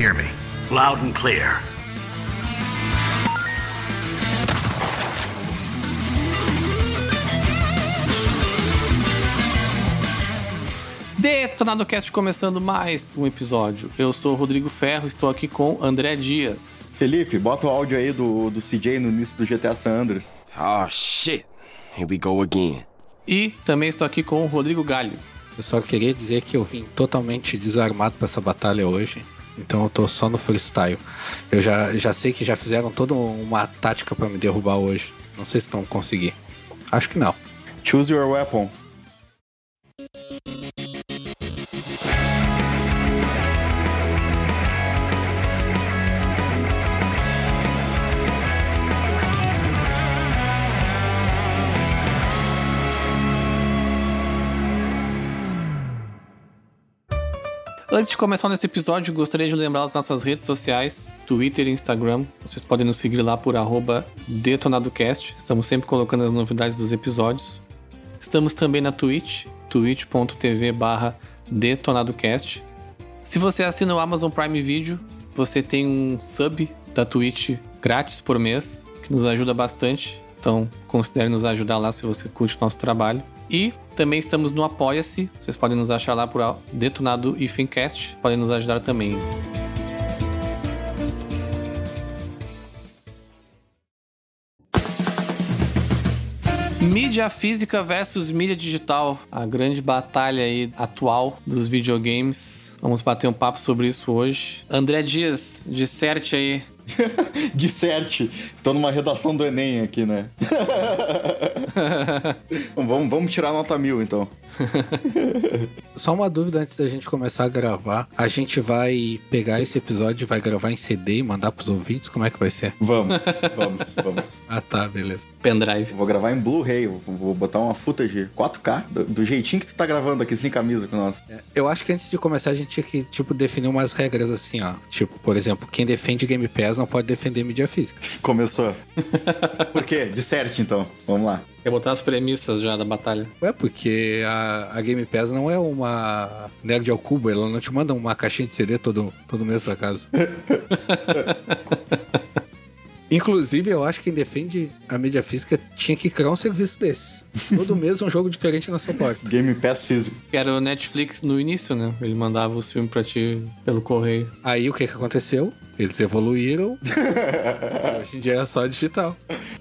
hear me? Loud and clear. Detonado Cast começando mais um episódio. Eu sou o Rodrigo Ferro, estou aqui com André Dias. Felipe, bota o áudio aí do, do CJ no início do GTA San Andreas. Oh shit. Here we go again. E também estou aqui com o Rodrigo Galho. Eu só queria dizer que eu vim totalmente desarmado para essa batalha hoje. Então eu tô só no freestyle. Eu já, já sei que já fizeram toda uma tática para me derrubar hoje. Não sei se vão conseguir. Acho que não. Choose your weapon. Antes de começar nesse episódio, gostaria de lembrar as nossas redes sociais, Twitter e Instagram. Vocês podem nos seguir lá por detonadocast. Estamos sempre colocando as novidades dos episódios. Estamos também na Twitch, twitch.tv detonadocast. Se você assina o Amazon Prime Video, você tem um sub da Twitch grátis por mês, que nos ajuda bastante. Então, considere nos ajudar lá se você curte o nosso trabalho. E também estamos no Apoia-se. Vocês podem nos achar lá por Detonado e Fincast. Podem nos ajudar também. Mídia física versus mídia digital, a grande batalha aí atual dos videogames. Vamos bater um papo sobre isso hoje. André Dias, disserte aí. Disserte. Tô numa redação do Enem aqui, né? vamos, vamos tirar nota mil, então. Só uma dúvida antes da gente começar a gravar. A gente vai pegar esse episódio, vai gravar em CD e mandar pros ouvintes? Como é que vai ser? Vamos, vamos, vamos. Ah, tá, beleza. Pendrive. Vou gravar em Blu-ray, vou botar uma footage 4K, do, do, jeitinho que tu tá gravando aqui, sem camisa com nós. É, eu acho que antes de começar a gente tinha que, tipo, definir umas regras assim, ó. Tipo, por exemplo, quem defende Game Pass não pode defender mídia física. Começou. Por quê? Disserte, então. Vamos lá. Quer botar as premissas já da batalha. Ué, porque a, a Game Pass não é uma nerd ao cubo, ela não te manda uma caixinha de CD todo, todo mês pra casa. Inclusive, eu acho que quem defende a mídia física tinha que criar um serviço desse. Todo mês um jogo diferente na sua porta. Game Pass físico. Era o Netflix no início, né? Ele mandava os filmes pra ti pelo correio. Aí o que que aconteceu? Eles evoluíram. Hoje em dia é só digital.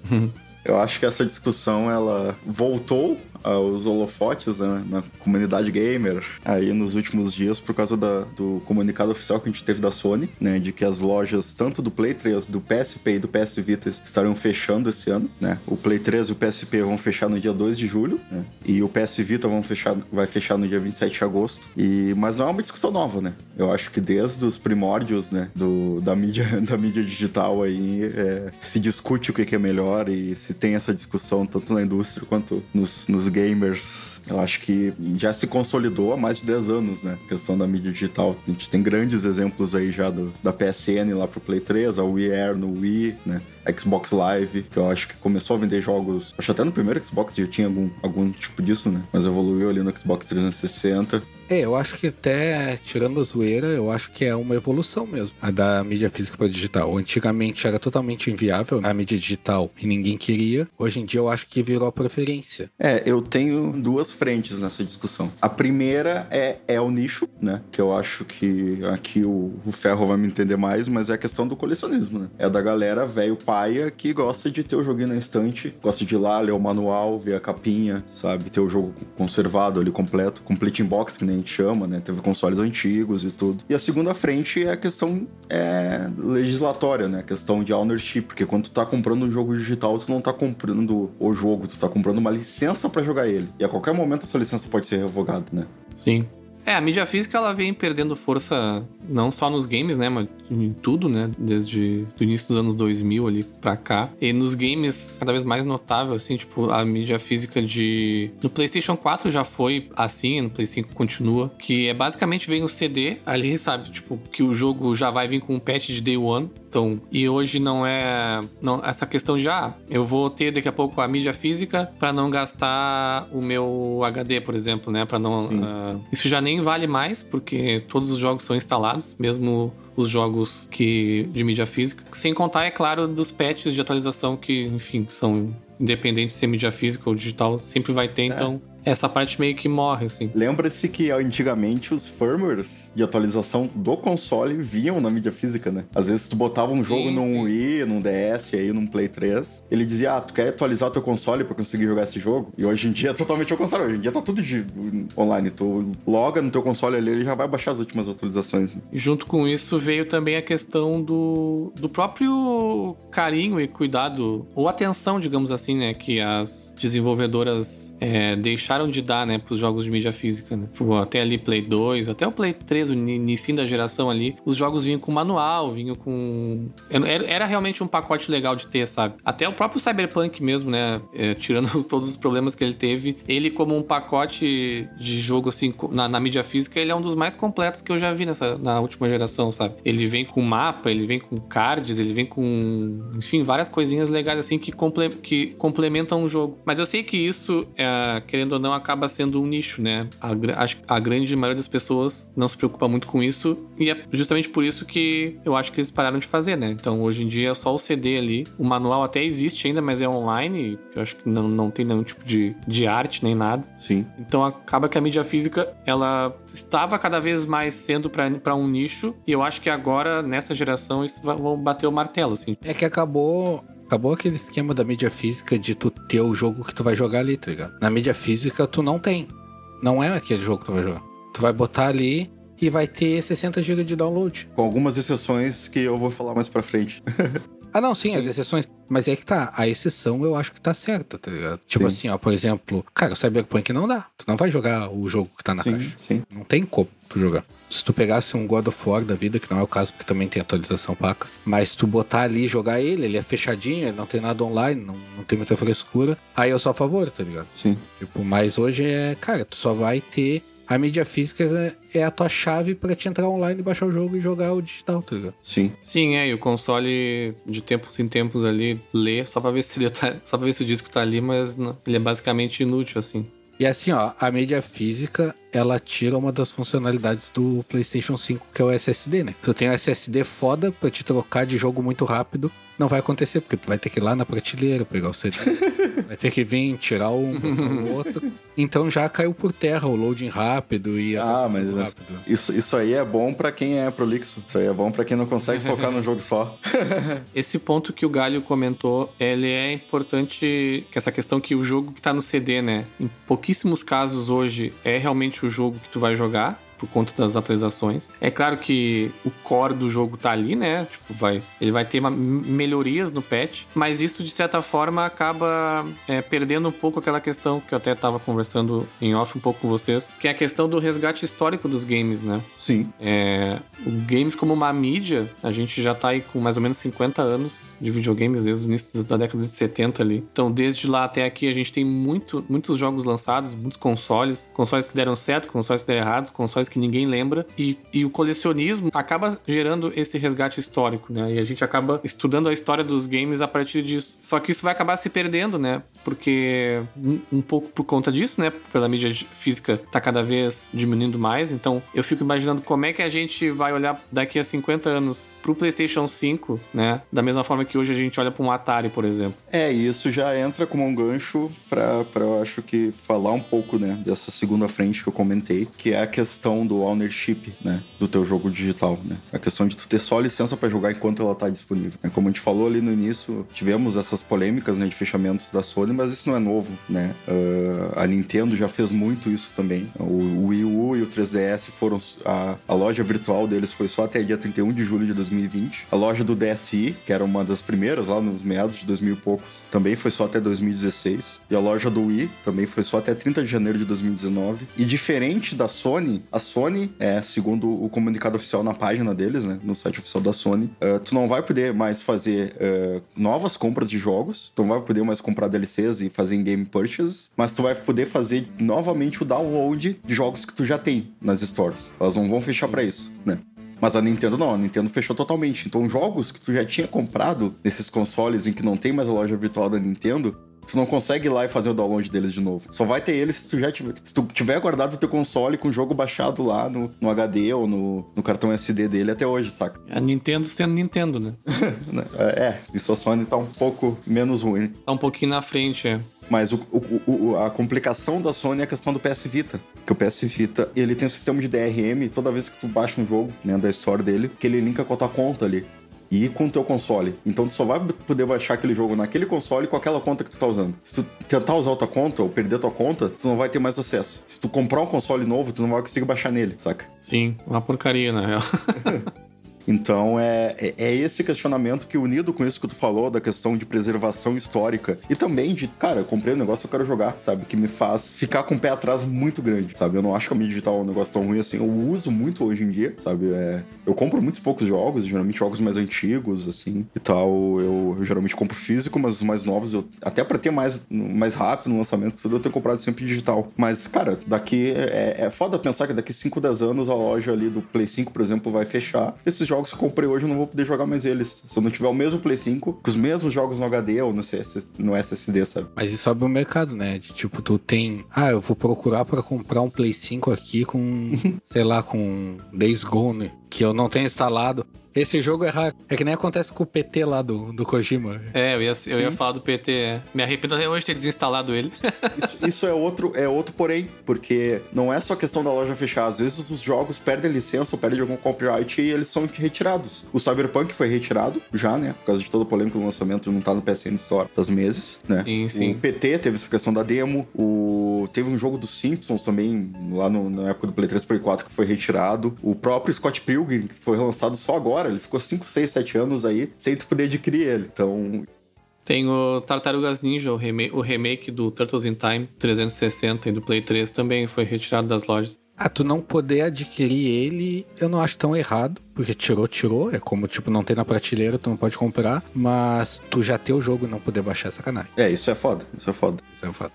Eu acho que essa discussão ela voltou aos holofotes né, na comunidade gamer aí nos últimos dias por causa da, do comunicado oficial que a gente teve da Sony, né, de que as lojas tanto do Play 3, do PSP e do PS Vita estariam fechando esse ano, né? O Play 3 e o PSP vão fechar no dia 2 de julho, né? E o PS Vita vão fechar, vai fechar no dia 27 de agosto. E mas não é uma discussão nova, né? Eu acho que desde os primórdios, né, do, da mídia da mídia digital aí é, se discute o que é melhor e se tem essa discussão tanto na indústria quanto nos, nos gamers, eu acho que já se consolidou há mais de 10 anos, né? A questão da mídia digital. A gente tem grandes exemplos aí já do, da PSN lá pro Play 3, a Wii Air no Wii, né? Xbox Live, que eu acho que começou a vender jogos. Acho até no primeiro Xbox já tinha algum, algum tipo disso, né? Mas evoluiu ali no Xbox 360. É, eu acho que até, tirando a zoeira, eu acho que é uma evolução mesmo, a da mídia física para digital. Antigamente era totalmente inviável a mídia digital e ninguém queria. Hoje em dia eu acho que virou a preferência. É, eu tenho duas frentes nessa discussão. A primeira é, é o nicho, né? Que eu acho que aqui o, o Ferro vai me entender mais, mas é a questão do colecionismo, né? É da galera velho paia que gosta de ter o joguinho na estante, gosta de ir lá, ler o manual, ver a capinha, sabe? Ter o jogo conservado ali completo, complete in box, que nem gente chama, né? Teve consoles antigos e tudo. E a segunda frente é a questão é, legislatória, né? A questão de ownership, porque quando tu tá comprando um jogo digital, tu não tá comprando o jogo, tu tá comprando uma licença para jogar ele. E a qualquer momento essa licença pode ser revogada, né? Sim. É, a mídia física ela vem perdendo força não só nos games, né, mas em tudo, né, desde o início dos anos 2000 ali pra cá. E nos games, cada vez mais notável, assim, tipo, a mídia física de... No PlayStation 4 já foi assim, no Play 5 continua, que é basicamente vem o CD ali, sabe, tipo, que o jogo já vai vir com um patch de Day One, Então, e hoje não é não, essa questão de ah, eu vou ter daqui a pouco a mídia física para não gastar o meu HD, por exemplo, né? Para não uh, isso já nem vale mais porque todos os jogos são instalados, mesmo os jogos que de mídia física. Sem contar, é claro, dos patches de atualização que, enfim, são independentes se é mídia física ou digital, sempre vai ter, então essa parte meio que morre, assim. Lembra-se que antigamente os firmwares de atualização do console vinham na mídia física, né? Às vezes tu botava um jogo Sim, num sim. Wii, num DS, aí num Play 3, ele dizia, ah, tu quer atualizar teu console pra conseguir jogar esse jogo? E hoje em dia é totalmente ao contrário, hoje em dia tá tudo de online, tu loga no teu console ali, ele já vai baixar as últimas atualizações. né? Junto com isso veio também a questão do, do próprio carinho e cuidado, ou atenção, digamos assim, né? Que as desenvolvedoras é, deixaram de dar, né, pros jogos de mídia física, né? Pô, Até ali Play 2, até o Play 3, o início da geração ali, os jogos vinham com manual, vinham com. Era, era realmente um pacote legal de ter, sabe? Até o próprio Cyberpunk mesmo, né? é, tirando todos os problemas que ele teve, ele, como um pacote de jogo, assim, na, na mídia física, ele é um dos mais completos que eu já vi nessa, na última geração, sabe? Ele vem com mapa, ele vem com cards, ele vem com. Enfim, várias coisinhas legais, assim, que, comple- que complementam o jogo. Mas eu sei que isso, é, querendo ou não, acaba sendo um nicho, né? A, que a grande maioria das pessoas não se preocupa muito com isso. E é justamente por isso que eu acho que eles pararam de fazer, né? Então hoje em dia é só o CD ali. O manual até existe ainda, mas é online. Eu acho que não, não tem nenhum tipo de, de arte nem nada. Sim. Então acaba que a mídia física ela estava cada vez mais sendo para um nicho e eu acho que agora nessa geração isso vai, vão bater o martelo assim. É que acabou. Acabou aquele esquema da mídia física de tu ter o jogo que tu vai jogar ali, tá ligado? Na mídia física tu não tem. Não é aquele jogo que tu vai jogar. Tu vai botar ali e vai ter 60 GB de download. Com algumas exceções que eu vou falar mais pra frente. Ah, não, sim, as exceções. Mas é que tá, a exceção eu acho que tá certa, tá ligado? Tipo Sim. assim, ó, por exemplo, cara, o Cyberpunk não dá. Tu não vai jogar o jogo que tá na sim, caixa. sim. Não tem como tu jogar. Se tu pegasse um God of War da vida, que não é o caso, porque também tem atualização pacas, mas tu botar ali e jogar ele, ele é fechadinho, ele não tem nada online, não, não tem muita frescura, aí eu sou a favor, tá ligado? Sim. Tipo, mas hoje é, cara, tu só vai ter. A mídia física é a tua chave pra te entrar online, baixar o jogo e jogar o digital, tá ligado? Sim. Sim, é, e o console de tempos em tempos ali lê só pra ver se ele tá, só para ver se o disco tá ali, mas não- ele é basicamente inútil assim. E assim, ó, a mídia física, ela tira uma das funcionalidades do PlayStation 5, que é o SSD, né? Tu tem um SSD foda pra te trocar de jogo muito rápido. Não vai acontecer, porque tu vai ter que ir lá na prateleira pegar o CD. vai ter que vir, tirar um, o outro. Então já caiu por terra o loading rápido e a Ah, mas é- rápido. isso, isso aí é bom pra quem é prolixo. Isso aí é bom pra quem não consegue focar num jogo só. Esse ponto que o Galho comentou, ele é importante, que essa questão que o jogo que tá no CD, né? Em pouquíssimos casos hoje é realmente o jogo que tu vai jogar. Por conta das atualizações. É claro que o core do jogo tá ali, né? Tipo, vai. Ele vai ter uma- melhorias no patch, mas isso, de certa forma, acaba é, perdendo um pouco aquela questão que eu até tava conversando em off um pouco com vocês, que é a questão do resgate histórico dos games, né? Sim. É, o games como uma mídia, a gente já tá aí com mais ou menos 50 anos de videogames, desde o início da década de 70 ali. Então, desde lá até aqui, a gente tem muito, muitos jogos lançados, muitos consoles, consoles que deram certo, consoles que deram errado, consoles que ninguém lembra. E, e o colecionismo acaba gerando esse resgate histórico, né? E a gente acaba estudando a história dos games a partir disso. Só que isso vai acabar se perdendo, né? Porque um, um pouco por conta disso, né? Pela mídia física tá cada vez diminuindo mais. Então eu fico imaginando como é que a gente vai olhar daqui a 50 anos pro PlayStation 5, né? Da mesma forma que hoje a gente olha pra um Atari, por exemplo. É, isso já entra como um gancho pra eu acho que falar um pouco, né, dessa segunda frente que eu comentei, que é a questão do ownership, né, do teu jogo digital, né? A questão de tu ter só licença pra jogar enquanto ela tá disponível. né? Como a gente falou ali no início, tivemos essas polêmicas, né, de fechamentos da Sony, mas isso não é novo, né? Ah, a Nintendo já fez muito isso também. O Wii U e o 3DS foram... A, a loja virtual deles foi só até dia 31 de julho de 2020. A loja do DSi, que era uma das primeiras lá nos meados de 2000 e poucos, também foi só até 2016. E a loja do Wii também foi só até 30 de janeiro de 2019. E diferente da Sony, a Sony, é, segundo o comunicado oficial na página deles, né, no site oficial da Sony, eh, tu não vai poder mais fazer eh, novas compras de jogos, tu não vai poder mais comprar DLCs e fazer in-game purchases, mas tu vai poder fazer novamente o download de jogos que tu já tem nas stores. Elas não vão fechar pra isso, né? Mas a Nintendo não, a Nintendo fechou totalmente. Então, jogos que tu já tinha comprado nesses consoles em que não tem mais a loja virtual da Nintendo, tu não consegue ir lá e fazer o download deles de novo. Só vai ter eles se tu já tiver, se tu tiver guardado o teu console com o jogo baixado lá no, no HD ou no, no cartão SD dele até hoje, saca? A Nintendo sendo Nintendo, né? é, isso a Sony tá um pouco menos ruim. Tá um pouquinho na frente, é. Mas o, o, o, a complicação da Sony é a questão do PS Vita. Que o PS Vita, ele tem um sistema de DRM, toda vez que tu baixa um jogo, né, da história dele, que ele linka com a tua conta ali. E com o teu console. Então tu só vai poder baixar aquele jogo naquele console com aquela conta que tu tá usando. Se tu tentar usar outra conta ou perder tua conta, tu não vai ter mais acesso. Se tu comprar um console novo, tu não vai conseguir baixar nele, saca? Sim, uma porcaria, na real. Então é, é, é esse questionamento que, unido com isso que tu falou, da questão de preservação histórica e também de, cara, eu comprei um negócio eu quero jogar, sabe? Que me faz ficar com o pé atrás muito grande, sabe? Eu não acho que a mídia digital é um negócio tão ruim assim. Eu uso muito hoje em dia, sabe? É, eu compro muitos poucos jogos, geralmente jogos mais antigos, assim e tal. Eu, eu geralmente compro físico, mas os mais novos, eu, até para ter mais, mais rápido no lançamento, tudo eu tenho comprado sempre digital. Mas, cara, daqui é, é foda pensar que daqui 5, 10 anos a loja ali do Play 5, por exemplo, vai fechar. Esses jogos jogos que eu comprei hoje eu não vou poder jogar mais eles. Se eu não tiver o mesmo Play 5, com os mesmos jogos no HD ou no, CS, no SSD, sabe? Mas isso abre o mercado, né? De tipo, tu tem. Ah, eu vou procurar para comprar um Play 5 aqui com. sei lá, com Days Gone, que eu não tenho instalado. Esse jogo é. É que nem acontece com o PT lá do, do Kojima. É, eu ia, eu ia falar do PT. É. Me arrependo até hoje de ter desinstalado ele. isso, isso, é outro, é outro porém, porque não é só questão da loja fechar. Às vezes os jogos perdem licença ou perdem algum copyright e eles são retirados. O Cyberpunk foi retirado já, né? Por causa de toda a polêmica do lançamento, não tá no PSN Store das meses, né? Sim, sim. O PT teve essa questão da demo. O... Teve um jogo dos Simpsons também, lá no, na época do Play 3 Play 4, que foi retirado. O próprio Scott Pilgrim, que foi lançado só agora, ele ficou 5, 6, 7 anos aí sem tu poder adquirir ele. Então. Tem o Tartarugas Ninja, o remake, o remake do Turtles in Time 360 e do Play 3 também foi retirado das lojas. Ah, tu não poder adquirir ele, eu não acho tão errado, porque tirou, tirou. É como, tipo, não tem na prateleira, tu não pode comprar, mas tu já ter o jogo e não poder baixar é sacanagem. É, isso é foda, isso é foda. Isso é foda.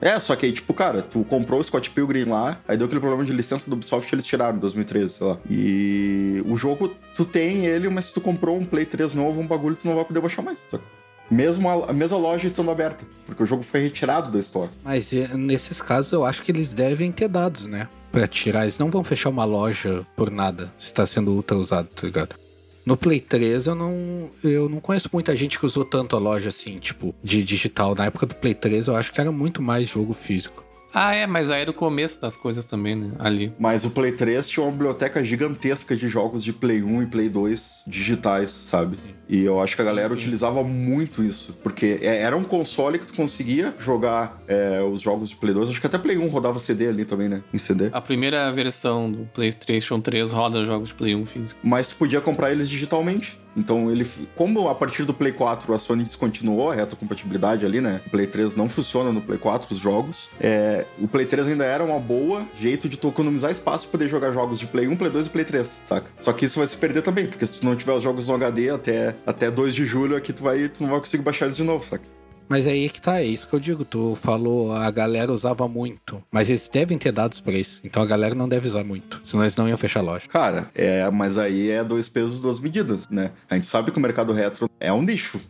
É, só que aí, tipo, cara, tu comprou o Scott Pilgrim lá, aí deu aquele problema de licença do Ubisoft eles tiraram em 2013, sei lá. E o jogo, tu tem ele, mas se tu comprou um Play 3 novo, um bagulho, tu não vai poder baixar mais, saca? Mesmo a, a mesma loja estando aberta, porque o jogo foi retirado da Store. Mas nesses casos eu acho que eles devem ter dados, né? Pra tirar. Eles não vão fechar uma loja por nada, se tá sendo ultra usado, tá ligado? No Play 3 eu não, eu não conheço muita gente que usou tanto a loja assim, tipo, de digital. Na época do Play 3 eu acho que era muito mais jogo físico. Ah, é, mas aí era o começo das coisas também, né? Ali. Mas o Play 3 tinha uma biblioteca gigantesca de jogos de Play 1 e Play 2 digitais, sabe? E eu acho que a galera Sim. utilizava muito isso. Porque é, era um console que tu conseguia jogar é, os jogos de Play 2. Acho que até Play 1 rodava CD ali também, né? Em CD. A primeira versão do PlayStation 3 roda jogos de Play 1 físico. Mas tu podia comprar eles digitalmente. Então ele, como a partir do Play 4 a Sony descontinuou a retrocompatibilidade ali, né? O Play 3 não funciona no Play 4 os jogos. É, o Play 3 ainda era uma boa jeito de tu economizar espaço e poder jogar jogos de Play 1, Play 2 e Play 3, saca? Só que isso vai se perder também, porque se tu não tiver os jogos no HD até, até 2 de julho, aqui tu, vai, tu não vai conseguir baixar eles de novo, saca? Mas aí é que tá, é isso que eu digo. Tu falou, a galera usava muito. Mas eles devem ter dados pra isso. Então a galera não deve usar muito. Senão eles não iam fechar a loja. Cara, é, mas aí é dois pesos, duas medidas, né? A gente sabe que o mercado retro é um nicho.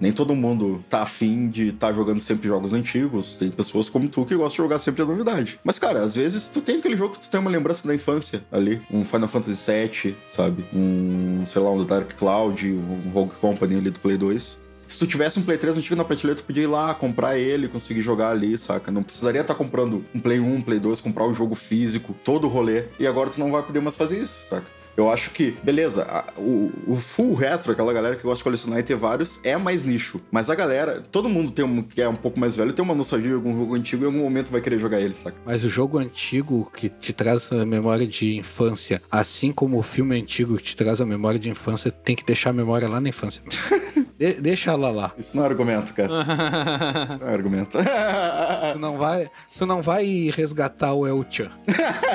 Nem todo mundo tá afim de estar tá jogando sempre jogos antigos. Tem pessoas como tu que gostam de jogar sempre a novidade. Mas, cara, às vezes tu tem aquele jogo que tu tem uma lembrança da infância ali. Um Final Fantasy VII, sabe? Um, sei lá, um Dark Cloud, um Rogue Company ali do Play 2. Se tu tivesse um Play 3 antigo na prateleira, tu podia ir lá, comprar ele, conseguir jogar ali, saca? Não precisaria estar tá comprando um Play 1, um Play 2, comprar um jogo físico, todo o rolê. E agora tu não vai poder mais fazer isso, saca? Eu acho que, beleza, a, o, o, full retro, aquela galera que gosta de colecionar e ter vários, é mais nicho. Mas a galera, todo mundo tem um, que é um pouco mais velho, tem uma nostalgia de algum jogo antigo e em algum momento vai querer jogar ele, saca? Mas o jogo antigo que te traz a memória de infância, assim como o filme antigo que te traz a memória de infância, tem que deixar a memória lá na infância. de, deixa ela lá. Isso não é argumento, cara. não é argumento. tu não vai, tu não vai resgatar o El Chan.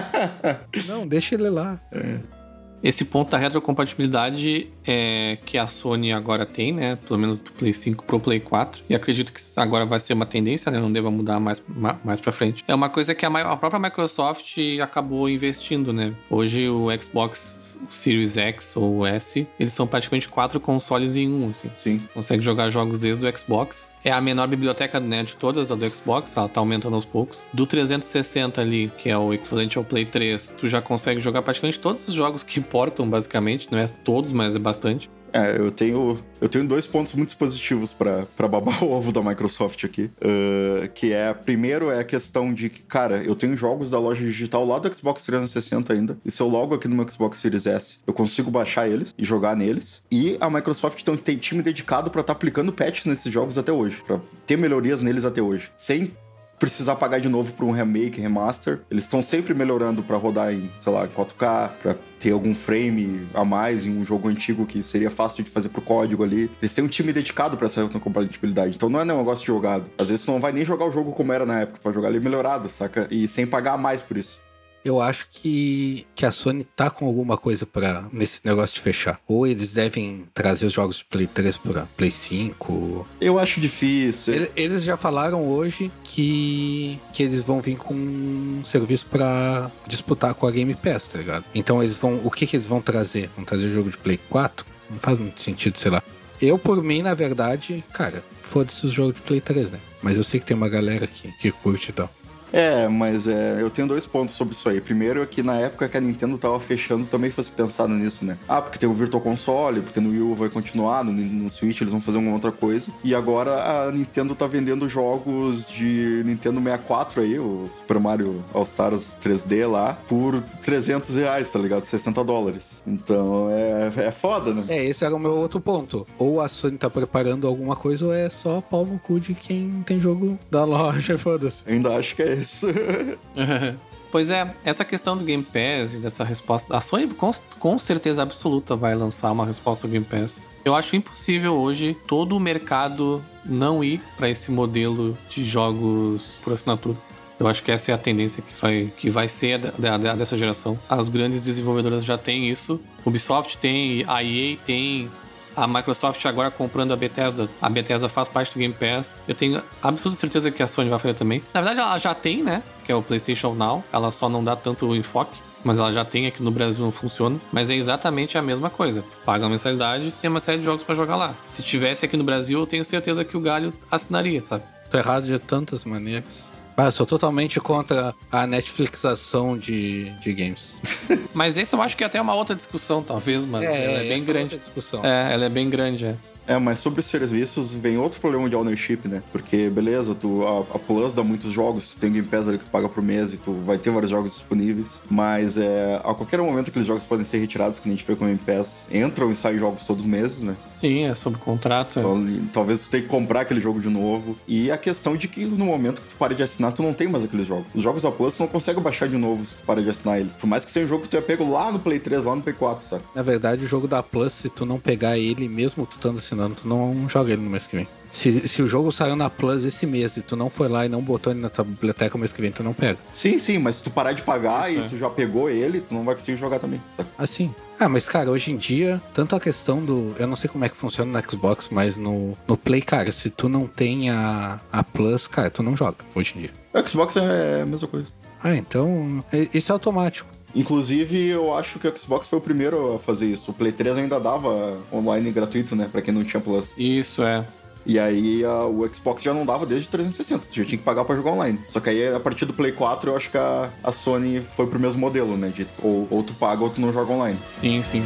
não, deixa ele lá. É. Esse ponto da retrocompatibilidade é que a Sony agora tem, né? Pelo menos do Play 5 pro Play 4. E acredito que agora vai ser uma tendência, né? Não deva mudar mais, mais pra frente. É uma coisa que a, a própria Microsoft acabou investindo, né? Hoje o Xbox Series X ou S, eles são praticamente quatro consoles em um, assim. Sim. Consegue jogar jogos desde o Xbox. É a menor biblioteca né, de todas, a do Xbox, ela tá aumentando aos poucos. Do 360 ali, que é o equivalente ao Play 3, tu já consegue jogar praticamente todos os jogos que importam, basicamente. Não é todos, mas é bastante. É, eu tenho, eu tenho dois pontos muito positivos para babar o ovo da Microsoft aqui. Uh, que é, primeiro, é a questão de que, cara, eu tenho jogos da loja digital lá do Xbox 360 ainda. E se eu logo aqui no meu Xbox Series S, eu consigo baixar eles e jogar neles. E a Microsoft então, tem time dedicado para estar tá aplicando patches nesses jogos até hoje, para ter melhorias neles até hoje. Sem precisar pagar de novo por um remake, remaster. Eles estão sempre melhorando para rodar em, sei lá, 4K, para ter algum frame a mais em um jogo antigo que seria fácil de fazer pro código ali. Eles têm um time dedicado para essa compatibilidade. Então não é um negócio jogado. Às vezes tu não vai nem jogar o jogo como era na época, tu vai jogar ele melhorado, saca? E sem pagar mais por isso eu acho que, que a Sony tá com alguma coisa para nesse negócio de fechar. Ou eles devem trazer os jogos de Play 3 para Play 5. Eu acho difícil. Eles já falaram hoje que, que eles vão vir com um serviço para disputar com a Game Pass, tá ligado? Então eles vão. O que, que eles vão trazer? Vão trazer o jogo de Play 4? Não faz muito sentido, sei lá. Eu, por mim, na verdade, cara, foda-se os jogos de Play 3, né? Mas eu sei que tem uma galera que, que curte e tal. É, mas é, eu tenho dois pontos sobre isso aí. Primeiro é que na época que a Nintendo tava fechando, também fosse pensado nisso, né? Ah, porque tem o Virtual Console, porque no Wii U vai continuar, no, no Switch eles vão fazer alguma outra coisa. E agora a Nintendo tá vendendo jogos de Nintendo 64 aí, o Super Mario All Stars 3D lá, por 300 reais, tá ligado? 60 dólares. Então é, é foda, né? É, esse era o meu outro ponto. Ou a Sony tá preparando alguma coisa, ou é só pau no cu de quem tem jogo da loja, foda-se. Ainda acho que é isso. Pois é, essa questão do Game Pass e dessa resposta. A Sony com, com certeza absoluta vai lançar uma resposta ao Game Pass. Eu acho impossível hoje todo o mercado não ir para esse modelo de jogos por assinatura. Eu acho que essa é a tendência que vai, que vai ser da, da, dessa geração. As grandes desenvolvedoras já têm isso. Ubisoft tem, a EA tem, a Microsoft agora comprando a Bethesda, a Bethesda faz parte do Game Pass. Eu tenho absoluta certeza que a Sony vai fazer também. Na verdade, ela já tem, né? Que é o PlayStation Now. Ela só não dá tanto enfoque. Mas ela já tem aqui no Brasil, não funciona. Mas é exatamente a mesma coisa. Paga uma mensalidade e tem uma série de jogos para jogar lá. Se tivesse aqui no Brasil, eu tenho certeza que o Galho assinaria, sabe? Tô errado de tantas maneiras. Ah, eu sou totalmente contra a Netflixação de, de games. mas esse eu acho que é até uma outra discussão, talvez, mas é, ela é bem é grande. discussão. É, ela é bem grande, é. É, mas sobre os serviços vem outro problema de ownership, né? Porque, beleza, tu, a, a, Plus dá muitos jogos, tu tem Game Pass ali que tu paga por mês e tu vai ter vários jogos disponíveis. Mas é, a qualquer momento aqueles jogos podem ser retirados, que a gente vê com o Game Pass, entram e saem jogos todos os meses, né? Sim, é sob contrato. É. Então, talvez tu tenha que comprar aquele jogo de novo. E a questão de que no momento que tu para de assinar, tu não tem mais aqueles jogos. Os jogos da Plus tu não consegue baixar de novo se tu para de assinar eles. Por mais que seja um jogo que tu ia pego lá no Play 3, lá no Play 4, sabe? Na verdade, o jogo da Plus, se tu não pegar ele, mesmo tu estando assinando, tu não joga ele no mês que vem. Se, se o jogo saiu na Plus esse mês e tu não foi lá e não botou ele na tua biblioteca o mês que vem, tu não pega. Sim, sim, mas se tu parar de pagar Isso e é. tu já pegou ele, tu não vai conseguir jogar também, sabe? Assim. Ah, mas cara, hoje em dia, tanto a questão do. Eu não sei como é que funciona no Xbox, mas no, no Play, cara, se tu não tem a, a Plus, cara, tu não joga hoje em dia. O Xbox é a mesma coisa. Ah, então. Isso é automático. Inclusive, eu acho que o Xbox foi o primeiro a fazer isso. O Play 3 ainda dava online gratuito, né? Pra quem não tinha Plus. Isso, é. E aí a, o Xbox já não dava desde 360, tu já tinha que pagar pra jogar online. Só que aí a partir do Play 4 eu acho que a, a Sony foi pro mesmo modelo, né? De ou, ou tu paga ou tu não joga online. Sim, sim.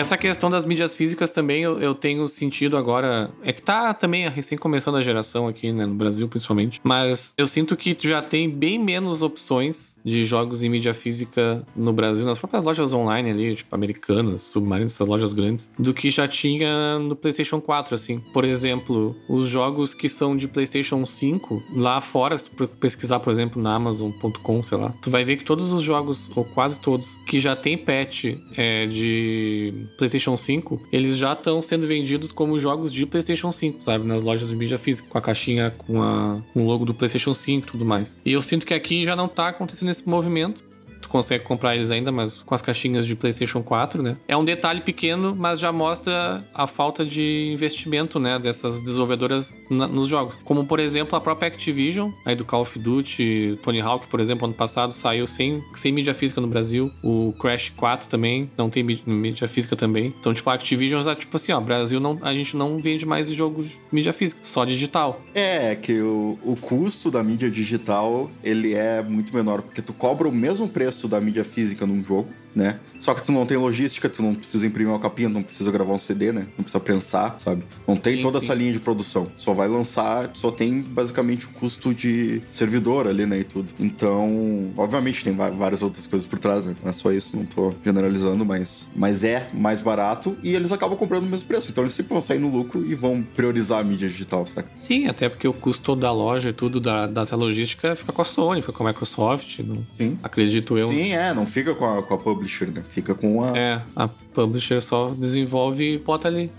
Essa questão das mídias físicas também eu, eu, tenho sentido agora. É que tá também recém começando a geração aqui, né? No Brasil, principalmente. Mas eu sinto que já tem bem menos opções de jogos em mídia física no Brasil, nas próprias lojas online ali, tipo americanas, submarinas, essas lojas grandes, do que já tinha no PlayStation 4, assim. Por exemplo, os jogos que são de PlayStation 5, lá fora, se tu pesquisar, por exemplo, na Amazon.com, sei lá, tu vai ver que todos os jogos, ou quase todos, que já tem patch é, de PlayStation 5, eles já estão sendo vendidos como jogos de PlayStation 5, sabe? Nas lojas de mídia física, com a caixinha com, a, com o logo do PlayStation 5 e tudo mais. E eu sinto que aqui já não tá acontecendo esse movimento tu consegue comprar eles ainda, mas com as caixinhas de PlayStation 4, né? É um detalhe pequeno, mas já mostra a falta de investimento, né, dessas desenvolvedoras na, nos jogos. Como, por exemplo, a própria Activision, aí do Call of Duty, Tony Hawk, por exemplo, ano passado saiu sem, sem mídia física no Brasil. O Crash 4 também não tem mídia física também. Então, tipo, a Activision já, tipo assim, ó, Brasil não, a gente não vende mais jogos de mídia física, só digital. É, que o, o custo da mídia digital, ele é muito menor, porque tu cobra o mesmo preço preço da mídia física num jogo, né? Só que tu não tem logística, tu não precisa imprimir uma capinha, não precisa gravar um CD, né? Não precisa prensar, sabe? Não tem sim, toda sim. essa linha de produção. Só vai lançar, só tem basicamente o custo de servidor ali, né? E tudo. Então, obviamente tem várias outras coisas por trás, né? Não é só isso, não tô generalizando, mas, mas é mais barato e eles acabam comprando o mesmo preço. Então eles sempre vão sair no lucro e vão priorizar a mídia digital, sabe? Sim, até porque o custo da loja e tudo, da, dessa logística, fica com a Sony, fica com a Microsoft. Não... Sim. Acredito eu. Sim, é, não fica com a, com a publisher, né? Fica com a. É, a publisher só desenvolve e bota ali.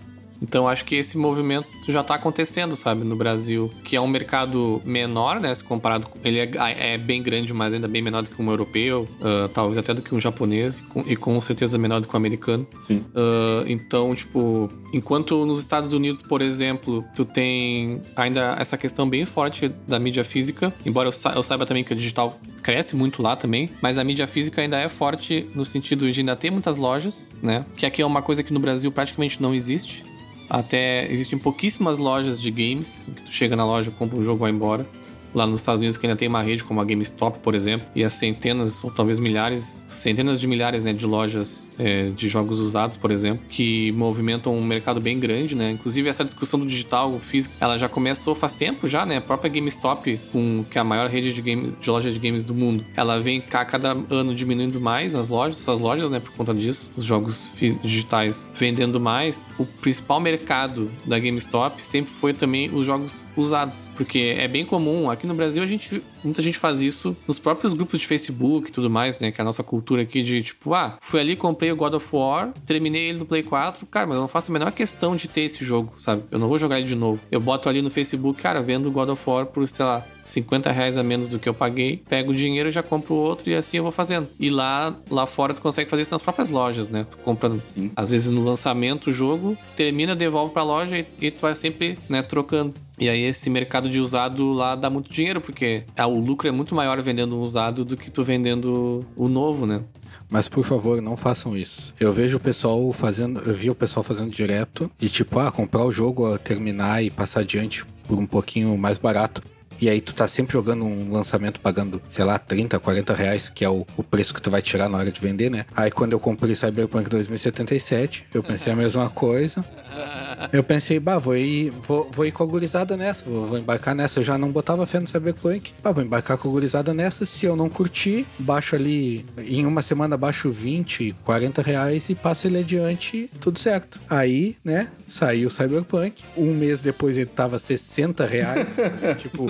Então acho que esse movimento já está acontecendo, sabe, no Brasil, que é um mercado menor, né, se comparado, ele é, é bem grande, mas ainda bem menor do que um europeu, uh, talvez até do que um japonês e com, e com, certeza menor do que um americano. Sim. Uh, então, tipo, enquanto nos Estados Unidos, por exemplo, tu tem ainda essa questão bem forte da mídia física, embora eu, sa eu saiba também que o digital cresce muito lá também, mas a mídia física ainda é forte no sentido de ainda ter muitas lojas, né? Que aqui é uma coisa que no Brasil praticamente não existe. Até existem pouquíssimas lojas de games, que tu chega na loja, compra um jogo e vai embora lá nos Estados Unidos que ainda tem uma rede como a GameStop, por exemplo, e as centenas ou talvez milhares, centenas de milhares né, de lojas é, de jogos usados, por exemplo, que movimentam um mercado bem grande, né? Inclusive essa discussão do digital, físico, ela já começou faz tempo já, né? A própria GameStop, com, que é a maior rede de, game, de lojas de games do mundo, ela vem cá cada ano diminuindo mais as lojas, suas lojas, né? Por conta disso, os jogos digitais vendendo mais. O principal mercado da GameStop sempre foi também os jogos usados, porque é bem comum aqui no Brasil a gente muita gente faz isso nos próprios grupos de Facebook e tudo mais, né? Que é a nossa cultura aqui de tipo, ah, fui ali, comprei o God of War, terminei ele no Play 4, cara, mas eu não faço a menor questão de ter esse jogo, sabe? Eu não vou jogar ele de novo. Eu boto ali no Facebook, cara, vendo o God of War por, sei lá, 50 reais a menos do que eu paguei, pego o dinheiro e já compro outro e assim eu vou fazendo. E lá, lá fora tu consegue fazer isso nas próprias lojas, né? Tu compra, Sim. às vezes no lançamento o jogo, termina, devolve pra loja e, e tu vai sempre, né, trocando. E aí esse mercado de usado lá dá muito dinheiro, porque ah, o lucro é muito maior vendendo um usado do que tu vendendo o novo, né? Mas por favor, não façam isso. Eu vejo o pessoal fazendo, eu vi o pessoal fazendo direto de tipo, ah, comprar o jogo, terminar e passar adiante por um pouquinho mais barato. E aí tu tá sempre jogando um lançamento pagando, sei lá, 30, 40 reais, que é o, o preço que tu vai tirar na hora de vender, né? Aí quando eu comprei Cyberpunk 2077, eu pensei a mesma coisa. Eu pensei, bah, vou ir, vou, vou ir com a gurizada nessa, vou, vou, embarcar nessa. Eu já não botava fé no Cyberpunk. Bah, vou embarcar com a gurizada nessa. Se eu não curtir, baixo ali, em uma semana baixo 20, 40 reais e passo ele adiante, tudo certo. Aí, né, saiu o Cyberpunk. Um mês depois ele tava 60 reais. tipo,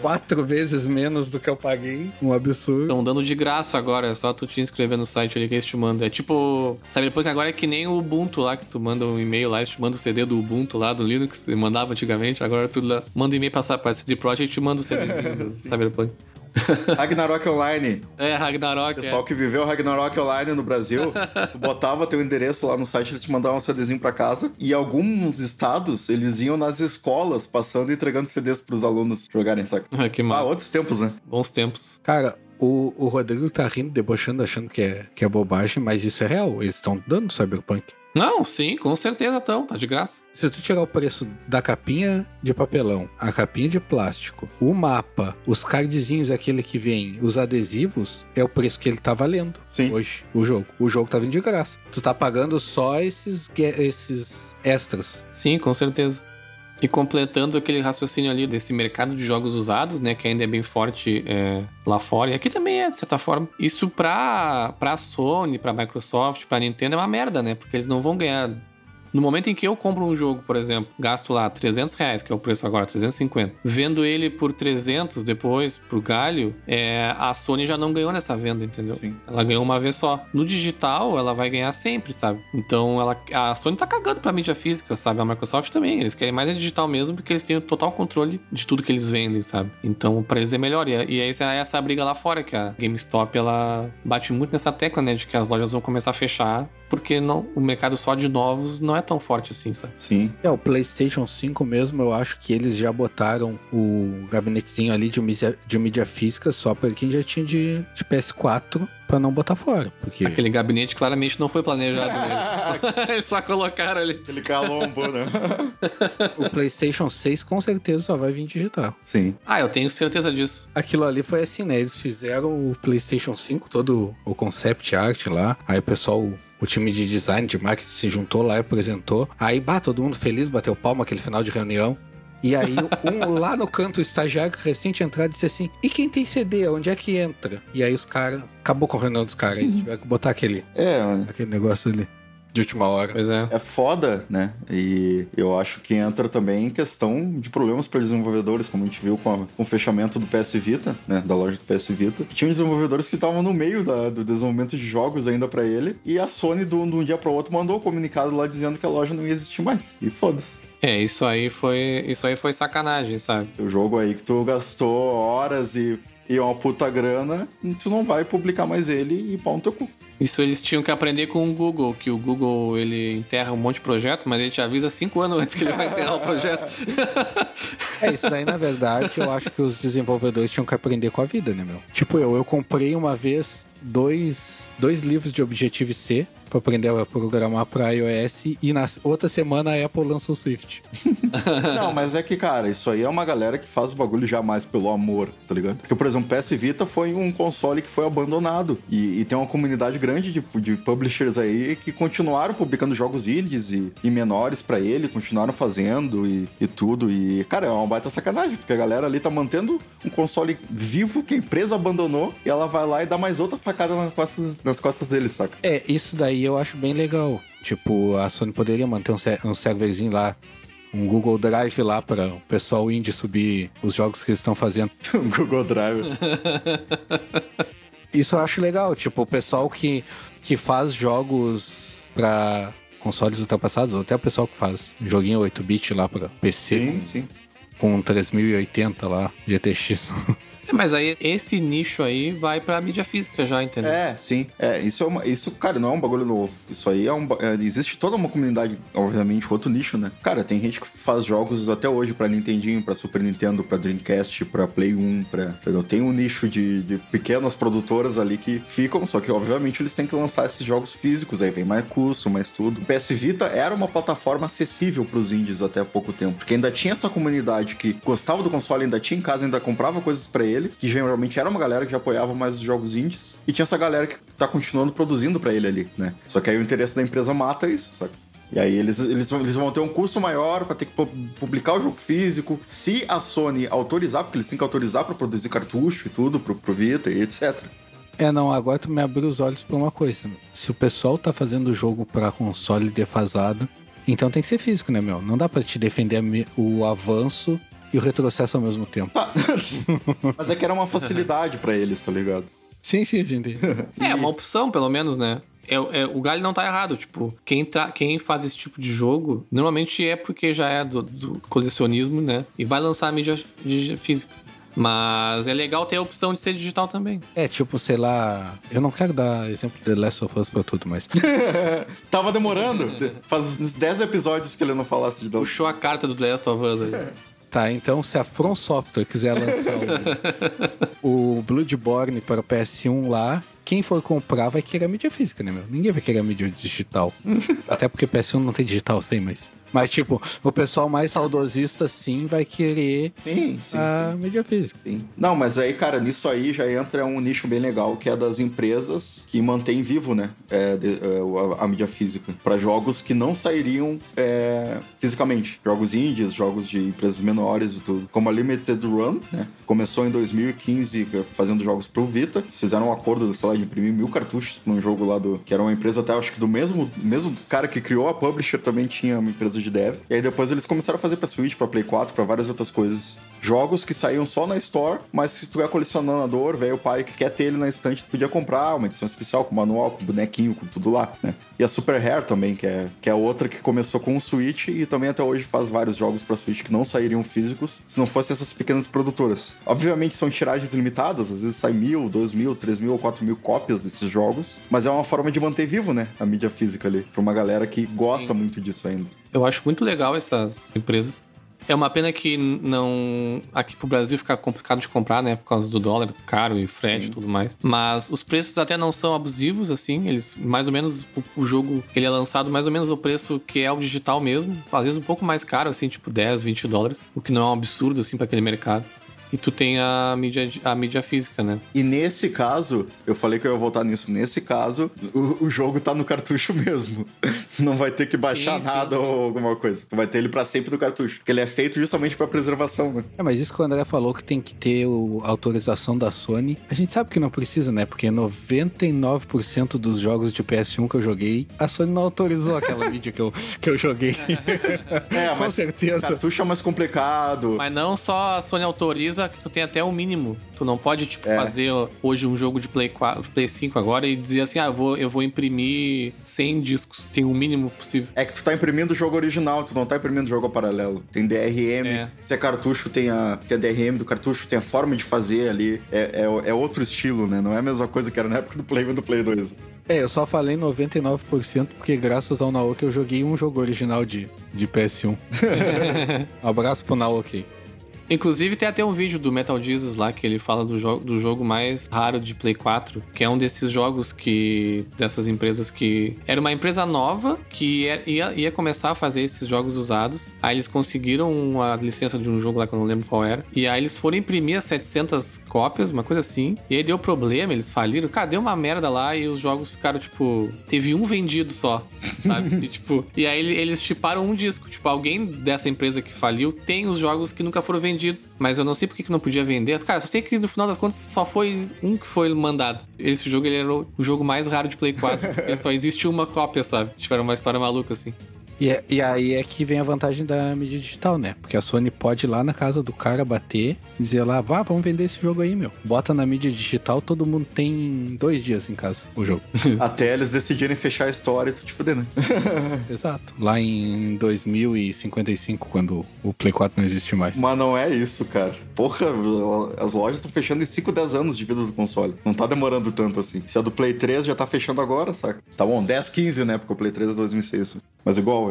quatro vezes menos do que eu paguei. Um absurdo. Estão dando de graça agora, é só tu te inscrever no site ali que eles te mandam. É tipo, Cyberpunk agora é que nem o Ubuntu lá, que tu manda um e-mail lá, te manda o CD do Ubuntu lá, do Linux, que mandava antigamente, agora tudo lá. Manda um e-mail pra, pra CD Projekt e te manda o CD do Cyberpunk. Ragnarok Online. É, Ragnarok. Pessoal é. que viveu Ragnarok Online no Brasil, tu botava teu endereço lá no site, eles te mandavam um CDzinho pra casa. E alguns estados, eles iam nas escolas, passando e entregando CDs pros alunos jogarem, saca? Ah, que massa. Ah, outros tempos, né? Bons tempos. Cara, o, o Rodrigo tá rindo, debochando, achando que é, que é bobagem, mas isso é real. Eles estão dando Cyberpunk. Não, sim, com certeza estão, tá de graça. Se tu tirar o preço da capinha de papelão, a capinha de plástico, o mapa, os cardzinhos, aquele que vem, os adesivos, é o preço que ele tá valendo sim. hoje, o jogo. O jogo tá vindo de graça. Tu tá pagando só esses, esses extras. Sim, com certeza. E completando aquele raciocínio ali desse mercado de jogos usados, né, que ainda é bem forte é, lá fora, e aqui também é, de certa forma, isso pra, pra Sony, pra Microsoft, pra Nintendo é uma merda, né, porque eles não vão ganhar No momento em que eu compro um jogo, por exemplo, gasto lá 300 reais, que é o preço agora, 350, vendo ele por 300 depois pro galho, é, a Sony já não ganhou nessa venda, entendeu? Sim. Ela ganhou uma vez só. No digital, ela vai ganhar sempre, sabe? Então, ela, a Sony tá cagando pra mídia física, sabe? A Microsoft também. Eles querem mais é digital mesmo, porque eles têm o total controle de tudo que eles vendem, sabe? Então, pra eles é melhor. E, e essa é essa briga lá fora, que a GameStop, ela bate muito nessa tecla, né? De que as lojas vão começar a fechar, porque não, o mercado só de novos não é tão forte assim, sabe? Sim. É, o PlayStation 5 mesmo, eu acho que eles já botaram o gabinetezinho ali de mídia, de mídia física só pra quem já tinha de, de PS4 pra não botar fora. Porque Aquele gabinete claramente não foi planejado mesmo. Só, eles só colocaram ali. Ele calombo, né? o PlayStation 6 com certeza só vai vir digital. Sim. Ah, eu tenho certeza disso. Aquilo ali foi assim, né? Eles fizeram o PlayStation 5, todo o concept art lá. Aí o pessoal, o time de design, de marketing se juntou lá e apresentou. Aí, bah, todo mundo feliz, bateu palma aquele final de reunião. E aí, um lá no canto, o estagiário recente entrado disse assim: E quem tem CD? Onde é que entra? E aí os caras. Acabou com a reunião dos caras. Eles tiveram que botar aquele, É, mano. aquele negócio ali. De última hora. Pois é. É foda, né? E eu acho que entra também em questão de problemas para desenvolvedores, como a gente viu com, a- com o fechamento do PS Vita, né? Da loja do PS Vita. Tinha desenvolvedores que estavam no meio da- do desenvolvimento de jogos ainda para ele. E a Sony, do- de um dia para outro, mandou o comunicado lá dizendo que a loja não ia existir mais. E foda-se. É, isso aí foi. Isso aí foi sacanagem, sabe? O jogo aí que tu gastou horas e, e uma puta grana, tu não vai publicar mais ele e pau no teu cu. Isso eles tinham que aprender com o Google, que o Google ele enterra um monte de projeto, mas ele te avisa cinco anos antes que ele vai enterrar o projeto. É, isso daí, na verdade, eu acho que os desenvolvedores tinham que aprender com a vida, né, meu? Tipo, eu, eu comprei uma vez dois, dois livros de Objective-C pra aprender a programar pra iOS e na outra semana a Apple lança o Swift. Não, mas é que, cara, isso aí é uma galera que faz o bagulho jamais pelo amor, tá ligado? Porque, por exemplo, PS Vita foi um console que foi abandonado. E, e tem uma comunidade grande de, de publishers aí que continuaram publicando jogos indies e, e menores pra ele, continuaram fazendo e, e tudo. E, cara, é uma baita sacanagem, porque a galera ali tá mantendo um console vivo que a empresa abandonou e ela vai lá e dá mais outra facada nas costas, nas costas dele, saca? É, isso daí eu acho bem legal. Tipo, a Sony poderia manter um, um serverzinho lá, um Google Drive lá para o pessoal indie subir os jogos que eles estão fazendo. o Google Drive. Isso eu acho legal, tipo, o pessoal que, que faz jogos pra consoles ultrapassados, ou até o pessoal que faz um joguinho 8-bit lá pra PC Sim, sim. com 3080 lá, GTX. É, mas aí esse nicho aí vai pra mídia física já, entendeu? É, sim. É, isso é uma, isso, cara, não é um bagulho novo. Isso aí é um, é, existe toda uma comunidade, obviamente, outro nicho, né? Cara, tem gente que faz jogos até hoje pra Nintendinho, pra Super Nintendo, pra Dreamcast, pra Play 1, pra, entendeu? Tem um nicho de, de pequenas produtoras ali que ficam, só que obviamente eles têm que lançar esses jogos físicos, aí vem mais custo, mais tudo. O PS Vita era uma plataforma acessível pros indies até há pouco tempo, porque ainda tinha essa comunidade que gostava do console, ainda tinha em casa, ainda comprava coisas pra ele, que geralmente era uma galera que apoiava mais os jogos indies, e tinha essa galera que tá continuando produzindo pra ele ali, né? Só que aí o interesse da empresa mata isso, sabe? E aí eles, eles, vão- eles vão ter um custo maior pra ter que pu- publicar o jogo físico. Se a Sony autorizar, porque eles têm que autorizar pra produzir cartucho e tudo pro, pro Vita e etc. é, não, agora tu me abriu os olhos pra uma coisa. Se o pessoal tá fazendo o jogo pra console defasado, então tem que ser físico, né, meu? Não dá pra te defender o avanço e o retrocesso ao mesmo tempo. Tá. Mas é que era uma facilidade pra eles, tá ligado? Sim, sim, gente. É, uma opção, pelo menos, né? É, é- o Galho não tá errado. Tipo, quem, tá, quem faz esse tipo de jogo, normalmente é porque já é do, do colecionismo, né? E vai lançar a mídia física. Mas é legal ter a opção de ser digital também. É, tipo, sei lá. Eu não quero dar exemplo de The Last of Us pra tudo, mas. Tava demorando. Faz uns 10 episódios que ele não falasse de Puxou a carta do The Last of Us aí. Tá, então se a From Software quiser lançar o, o Bloodborne para o PS1 lá, quem for comprar vai querer a mídia física, né, meu? Ninguém vai querer a mídia digital. Até porque PS1 não tem digital sem, mas. Mas, tipo, o pessoal mais saudosista, sim, vai querer Sim, sim, a mídia física. sim. Não, mas aí, cara, nisso aí já entra um nicho bem legal, que é das empresas que mantêm vivo, né? é, de- é, a, a mídia física. Pra jogos que não sairiam é, fisicamente. Jogos indies, jogos de empresas menores e tudo. Como a Limited Run, né? Começou em 2015 fazendo jogos pro Vita. Eles fizeram um acordo, sei lá, de imprimir mil cartuchos pra um jogo lá do. Que era uma empresa até, acho que do mesmo, mesmo cara que criou a publisher também tinha uma empresa de dev. E aí depois eles começaram a fazer pra Switch, pra Play 4, pra várias outras coisas. Jogos que saíam só na Store, mas se tu é colecionador, velho, o pai que quer ter ele na estante, tu podia comprar uma edição especial com manual, com bonequinho, com tudo lá, né? E a Super Rare também, que é, que é outra que começou com o Switch e também até hoje faz vários jogos pra Switch que não sairiam físicos se não fossem essas pequenas produtoras. Obviamente são tiragens limitadas, às vezes sai mil, dois mil, três mil ou quatro mil cópias desses jogos, mas é uma forma de manter vivo, né? A mídia física ali, pra uma galera que gosta muito disso ainda. Eu acho muito legal essas empresas. É uma pena que não. Aqui pro Brasil fica complicado de comprar, né? Por causa do dólar caro e frete e tudo mais. Mas os preços até não são abusivos, assim. Eles, mais ou menos, o, o jogo ele é lançado mais ou menos o preço que é o digital mesmo. Às vezes um pouco mais caro, assim, tipo 10, 20 dólares. O que não é um absurdo, assim, para aquele mercado. E tu tem a mídia, a mídia física, né? E nesse caso, eu falei que eu ia voltar nisso. Nesse caso, o, o jogo tá no cartucho mesmo. Não vai ter que baixar Sim, sim. nada ou alguma coisa. Tu vai ter ele pra sempre no cartucho. Porque ele é feito justamente pra preservação, né? É, mas isso que o André falou que tem que ter o- a autorização da Sony. A gente sabe que não precisa, né? Porque 99% dos jogos de PS1 que eu joguei, a Sony não autorizou aquela mídia que eu, que eu joguei. É, Com mas certeza. cartucho é mais complicado. Mas não só a Sony autoriza que tu tem até o mínimo. Tu não pode, tipo, É. fazer hoje um jogo de Play 4, Play 5 agora e dizer assim, ah, eu vou, eu vou imprimir 100 discos. Tem o mínimo possível. É que tu tá imprimindo o jogo original, tu não tá imprimindo o jogo paralelo. Tem DRM, É. se é cartucho, tem a, tem a DRM do cartucho, tem a forma de fazer ali. É, é, é outro estilo, né? Não é a mesma coisa que era na época do Play 1 e do Play 2. É, eu só falei 99% porque graças ao Naoki eu joguei um jogo original de, de PS1. um abraço pro Naoki. Inclusive, tem até um vídeo do Metal Jesus lá que ele fala do, jo do jogo mais raro de Play 4, que é um desses jogos que. dessas empresas que. Era uma empresa nova que ia, ia, ia começar a fazer esses jogos usados. Aí eles conseguiram a licença de um jogo lá que eu não lembro qual era. E aí eles foram imprimir as 700 cópias, uma coisa assim. E aí deu problema, eles faliram. Cara, deu uma merda lá e os jogos ficaram, tipo. Teve um vendido só, sabe? e, tipo, e aí ele- eles chiparam um disco. Tipo, alguém dessa empresa que faliu tem os jogos que nunca foram vendidos. Mas eu não sei por que não podia vender. Cara, só sei que no final das contas só foi um que foi mandado. Esse jogo ele era o o jogo mais raro de Play 4. porque só existe uma cópia, sabe? Tiveram uma história maluca assim. E, é- e aí é que vem a vantagem da mídia digital, né? Porque a Sony pode ir lá na casa do cara bater, dizer lá, vá, vamos vender esse jogo aí, meu. Bota na mídia digital, todo mundo tem dois dias em casa o jogo. Até eles decidirem fechar a história e tu te fuder, né? Exato. Lá em 2055, quando o Play 4 não existe mais. Mas não é isso, cara. Porra, as lojas estão fechando em 5, 10 anos de vida do console. Não tá demorando tanto assim. Se a do Play 3 já tá fechando agora, saca? Tá bom, 10, 15, né? Porque o Play 3 é 2006. Mas igual.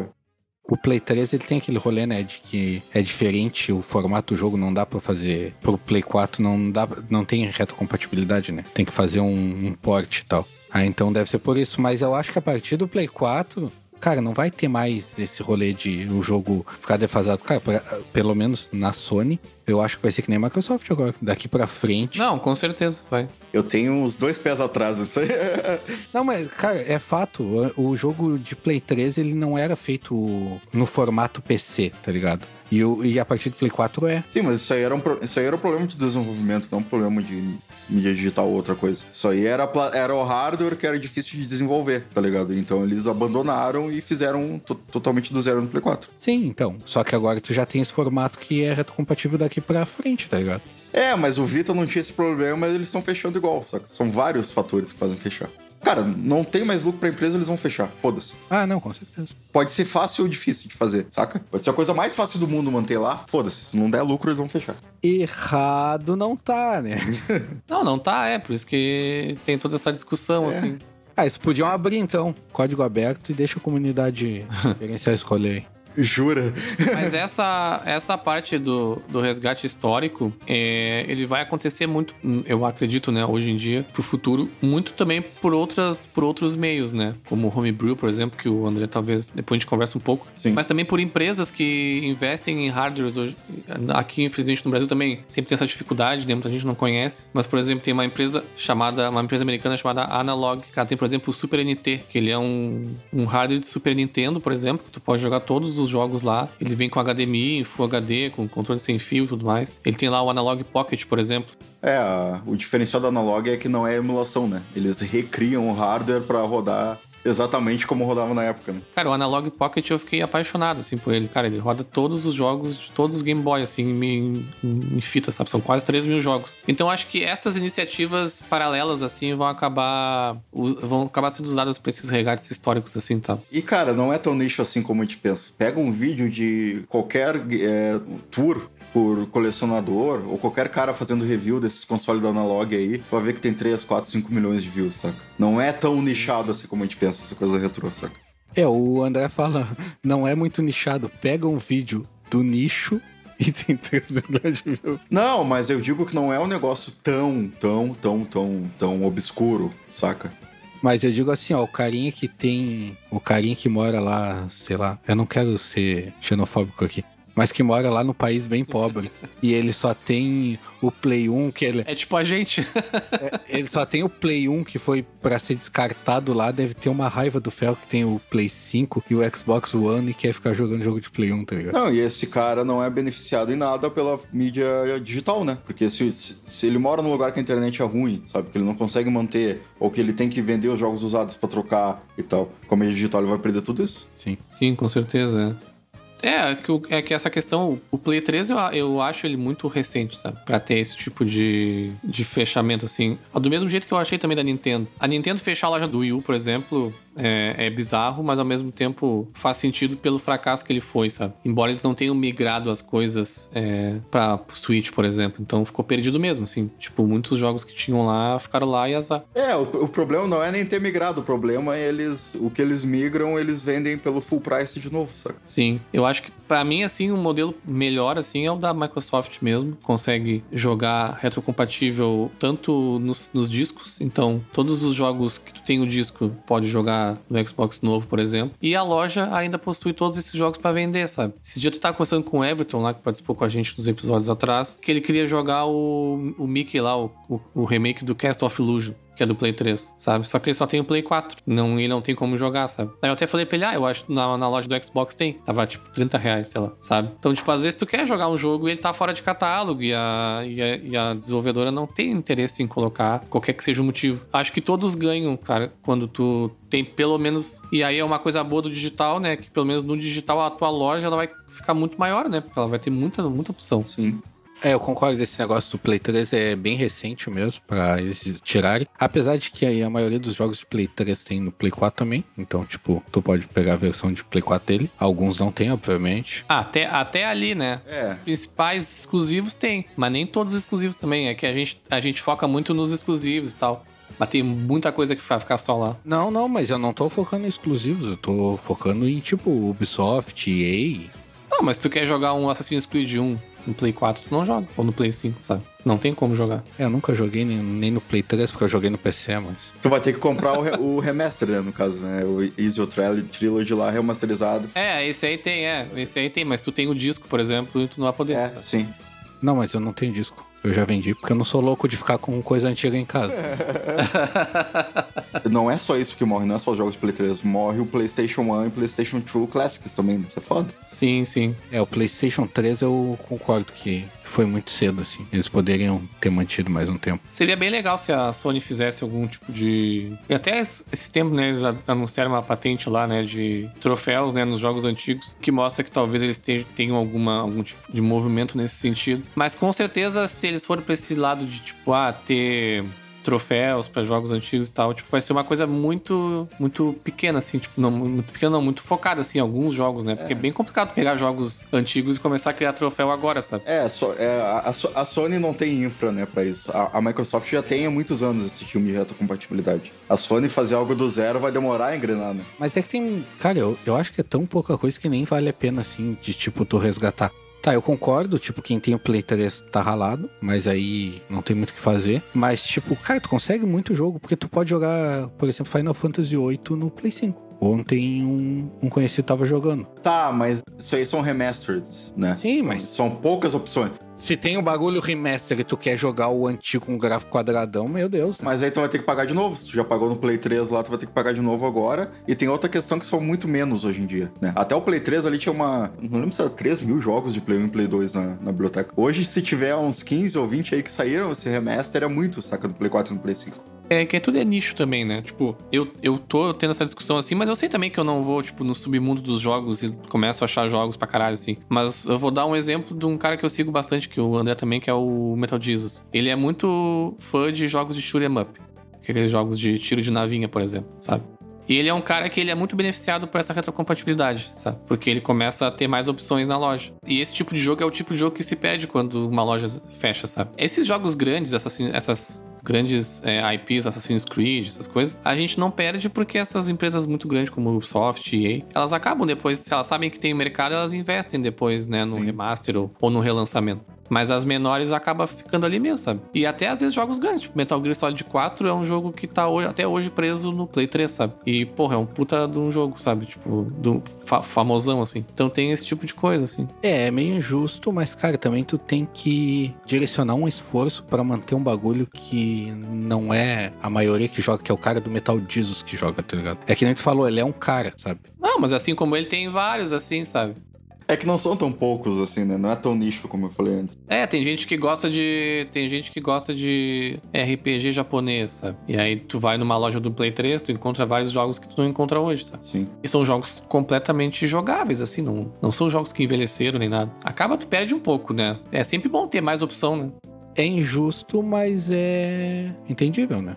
O Play 3 ele tem aquele rolê, né, de que é diferente o formato do jogo, não dá pra fazer pro Play 4, não dá, não tem retrocompatibilidade, né? Tem que fazer um, um port e tal. Ah, então deve ser por isso, mas eu acho que a partir do Play 4, cara, não vai ter mais esse rolê de o jogo ficar defasado. Cara, pra- pelo menos na Sony, eu acho que vai ser que nem a Microsoft agora, daqui pra frente. Não, com certeza, vai. Eu tenho uns dois pés atrás. Isso aí. Não, mas, cara, é fato. O, o jogo de Play 3, ele não era feito no formato PC, tá ligado? E, o, e a partir do Play 4 é. Sim, mas isso aí, era um, isso aí era um problema de desenvolvimento, não um problema de mídia digital ou outra coisa. Isso aí era, era o hardware que era difícil de desenvolver, tá ligado? Então eles abandonaram e fizeram to- totalmente do zero no Play 4. Sim, então. Só que agora tu já tem esse formato que é retrocompatível daqui pra frente, tá ligado? É, mas o Vita não tinha esse problema, mas eles estão fechando igual, saca? São vários fatores que fazem fechar. Cara, não tem mais lucro pra empresa, eles vão fechar. Foda-se. Ah, não, com certeza. Pode ser fácil ou difícil de fazer, saca? Pode ser a coisa mais fácil do mundo manter lá. Foda-se. Se não der lucro, eles vão fechar. Errado não tá, né? Não, não tá, é. Por isso que tem toda essa discussão, É. assim. ah, eles podiam abrir então, código aberto e deixa a comunidade gerenciar esse rolê aí. Jura? Mas essa, essa parte do, do resgate histórico, é, ele vai acontecer muito, eu acredito, né, hoje em dia, pro futuro, muito também por, outras, por outros meios, né? Como o Homebrew, por exemplo, que o André talvez depois a gente conversa um pouco. Sim. Mas também por empresas que investem em hardwares hoje. Aqui, infelizmente, no Brasil também sempre tem essa dificuldade, né? Muita gente não conhece. Mas, por exemplo, tem uma empresa chamada, uma empresa americana chamada Analog. Ela tem, por exemplo, o Super NT, que ele é um, um hardware de Super Nintendo, por exemplo, que tu pode jogar todos os jogos lá. Ele vem com HDMI, Full HD, com controle sem fio e tudo mais. Ele tem lá o Analog Pocket, por exemplo. É, o diferencial da Analog é que não é emulação, né? Eles recriam o hardware pra rodar exatamente como rodava na época, né? Cara, o Analog Pocket eu fiquei apaixonado, assim, por ele. Cara, ele roda todos os jogos de todos os Game Boy, assim, em, em, em fita, sabe? São quase 3 mil jogos. Então acho que essas iniciativas paralelas, assim, vão acabar vão acabar sendo usadas pra esses regates históricos, assim, tá? E, cara, não é tão nicho assim como a gente pensa. Pega um vídeo de qualquer é, tour por colecionador, ou qualquer cara fazendo review desses consoles da Analog aí, vai ver que tem 3, 4, 5 milhões de views, saca? Não é tão nichado assim como a gente pensa, essa coisa retrô, saca? É, o André fala, não é muito nichado. Pega um vídeo do nicho e tem 3 milhões de views. Não, mas eu digo que não é um negócio tão, tão, tão, tão, tão obscuro, saca? Mas eu digo assim, ó, o carinha que tem. O carinha que mora lá, sei lá, eu não quero ser xenofóbico aqui. Mas que mora lá no país bem pobre. e ele só tem o Play 1, que ele, É tipo a gente. ele só tem o Play 1 que foi pra ser descartado lá. Deve ter uma raiva do Fel que tem o Play 5 e o Xbox One e quer ficar jogando jogo de Play 1, tá ligado? Não, e esse cara não é beneficiado em nada pela mídia digital, né? Porque se, se, se ele mora num lugar que a internet é ruim, sabe? Que ele não consegue manter, ou que ele tem que vender os jogos usados pra trocar e tal, com a mídia digital ele vai perder tudo isso? Sim. Sim, com certeza. É, que, é que essa questão, o Play 3 eu, eu acho ele muito recente, sabe? Pra ter esse tipo de, de fechamento, assim. Do mesmo jeito que eu achei também da Nintendo. A Nintendo fechar a loja do Wii U, por exemplo, é, é bizarro, mas ao mesmo tempo faz sentido pelo fracasso que ele foi, sabe? Embora eles não tenham migrado as coisas é, pra Switch, por exemplo. Então ficou perdido mesmo, assim. Tipo, muitos jogos que tinham lá ficaram lá e azar. É, o, o problema não é nem ter migrado, o problema é eles. O que eles migram, eles vendem pelo full price de novo, saca? Sim, eu acho que pra mim assim um modelo melhor assim é o da Microsoft mesmo, consegue jogar retrocompatível tanto nos, nos discos, então todos os jogos que tu tem o disco pode jogar no Xbox novo, por exemplo, e a loja ainda possui todos esses jogos pra vender, sabe? Esse dia tu tava conversando com o Everton lá que participou com a gente nos episódios atrás, que ele queria jogar o, o Mickey lá, o, o, o remake do Cast of Illusion que é do Play 3, sabe? Só que ele só tem o Play 4. Não, e não tem como jogar, sabe? Aí eu até falei pra ele, ah, eu acho na, na loja do Xbox tem. Tava tipo 30 reais, sei lá, sabe? Então, tipo, às vezes tu quer jogar um jogo e ele tá fora de catálogo e a, e a, e a desenvolvedora não tem interesse em colocar qualquer que seja o motivo. Acho que todos ganham, cara, quando tu tem pelo menos. E aí é uma coisa boa do digital, né? Que pelo menos no digital a tua loja ela vai ficar muito maior, né? Porque ela vai ter muita, muita opção. Sim. É, eu concordo desse negócio do Play 3 é bem recente mesmo pra eles tirarem. Apesar de que aí a maioria dos jogos de Play 3 tem no Play 4 também. Então, tipo, tu pode pegar a versão de Play 4 dele. Alguns não tem, obviamente. Ah, até, até ali, né? É. Os principais exclusivos tem, mas nem todos os exclusivos também. É que a gente, a gente foca muito nos exclusivos e tal. Mas tem muita coisa que vai ficar só lá. Não, não, mas eu não tô focando em exclusivos. Eu tô focando em, tipo, Ubisoft, EA. Não, mas se tu quer jogar um Assassin's Creed 1 no Play 4, tu não joga. Ou no Play 5, sabe? Não tem como jogar. É, eu nunca joguei nem, nem no Play 3, porque eu joguei no PC, mas... Tu vai ter que comprar o, o remaster, né, no caso, né? O Easy Trial Trilogy lá remasterizado. É, esse aí tem, é. Esse aí tem, mas tu tem o disco, por exemplo, e tu não vai poder. É, sabe? sim. Não, mas eu não tenho disco. Eu já vendi, porque eu não sou louco de ficar com coisa antiga em casa. Não é só isso que morre, não é só os jogos de Play 3. Morre o PlayStation 1 e PlayStation 2 Classics também. Isso é foda. Sim, sim. É, o PlayStation 3 eu concordo que foi muito cedo, assim. Eles poderiam ter mantido mais um tempo. Seria bem legal se a Sony fizesse algum tipo de. E até es- esse tempo, né? Eles anunciaram uma patente lá, né? De troféus, né? Nos jogos antigos, que mostra que talvez eles te- tenham alguma, algum tipo de movimento nesse sentido. Mas com certeza, se eles forem pra esse lado de, tipo, ah, ter troféus pra jogos antigos e tal. Tipo, vai ser uma coisa muito, muito pequena, assim. Tipo, não muito pequena, não, muito focada, assim, em alguns jogos, né? Porque é, bem complicado pegar jogos antigos e começar a criar troféu agora, sabe? É, so, é a, a, Sony não tem infra, né, pra isso. A, a, Microsoft já tem há muitos anos esse filme de retrocompatibilidade. A Sony fazer algo do zero vai demorar a engrenar, né? Mas é que tem. Cara, eu, eu acho que é tão pouca coisa que nem vale a pena, assim, de tipo, tu resgatar. Tá, eu concordo, tipo, quem tem o Play 3 tá ralado, mas aí não tem muito o que fazer. Mas, tipo, cara, tu consegue muito jogo, porque tu pode jogar, por exemplo, Final Fantasy VIII no Play 5. Ontem um, um conhecido tava jogando. Tá, mas isso aí são remastered, né? Sim, mas. São poucas opções. Se tem o um bagulho remaster e tu quer jogar o antigo com gráfico quadradão, meu Deus. Né? Mas aí tu vai ter que pagar de novo. Se tu já pagou no Play 3 lá, tu vai ter que pagar de novo agora. E tem outra questão que são muito menos hoje em dia, né? Até o Play 3 ali tinha uma. Não lembro se era 3 mil jogos de Play 1 e Play 2 na, na biblioteca. Hoje, se tiver uns 15 ou 20 aí que saíram, esse remaster é muito, saca? Do Play 4 e no Play 5. É que é tudo é nicho também, né? Tipo, eu, eu tô tendo essa discussão assim, mas eu sei também que eu não vou, tipo, no submundo dos jogos e começo a achar jogos pra caralho, assim. Mas eu vou dar um exemplo de um cara que eu sigo bastante, que o André também, que é o Metal Jesus. Ele é muito fã de jogos de shoot'em up. Aqueles jogos de tiro de navinha, por exemplo, sabe? E ele é um cara que ele é muito beneficiado por essa retrocompatibilidade, sabe? Porque ele começa a ter mais opções na loja. E esse tipo de jogo é o tipo de jogo que se perde quando uma loja fecha, sabe? Esses jogos grandes, essas, essas grandes é, IPs, Assassin's Creed, essas coisas, a gente não perde porque essas empresas muito grandes como Ubisoft e EA, elas acabam depois, se elas sabem que tem mercado, elas investem depois, né, no Sim. remaster ou, ou no relançamento. Mas as menores acabam ficando ali mesmo, sabe? E até às vezes jogos grandes, tipo Metal Gear Solid 4 é um jogo que tá hoje, até hoje preso no Play 3, sabe? E, porra, é um puta de um jogo, sabe? Tipo, do fa famosão, assim. Então tem esse tipo de coisa, assim. É, é meio injusto, mas, cara, também tu tem que direcionar um esforço para manter um bagulho que não é a maioria que joga, que é o cara do Metal Jesus que joga, tá ligado? É que nem tu falou, ele é um cara, sabe? Não, mas assim como ele tem vários, assim, sabe? É que não são tão poucos assim, né? Não é tão nicho como eu falei antes. É, tem gente que gosta de. Tem gente que gosta de RPG japonês, sabe? E aí tu vai numa loja do Play 3, tu encontra vários jogos que tu não encontra hoje, sabe? Sim. E são jogos completamente jogáveis, assim, não, não são jogos que envelheceram nem nada. Acaba, tu perde um pouco, né? É sempre bom ter mais opção, né? É injusto, mas é entendível, né?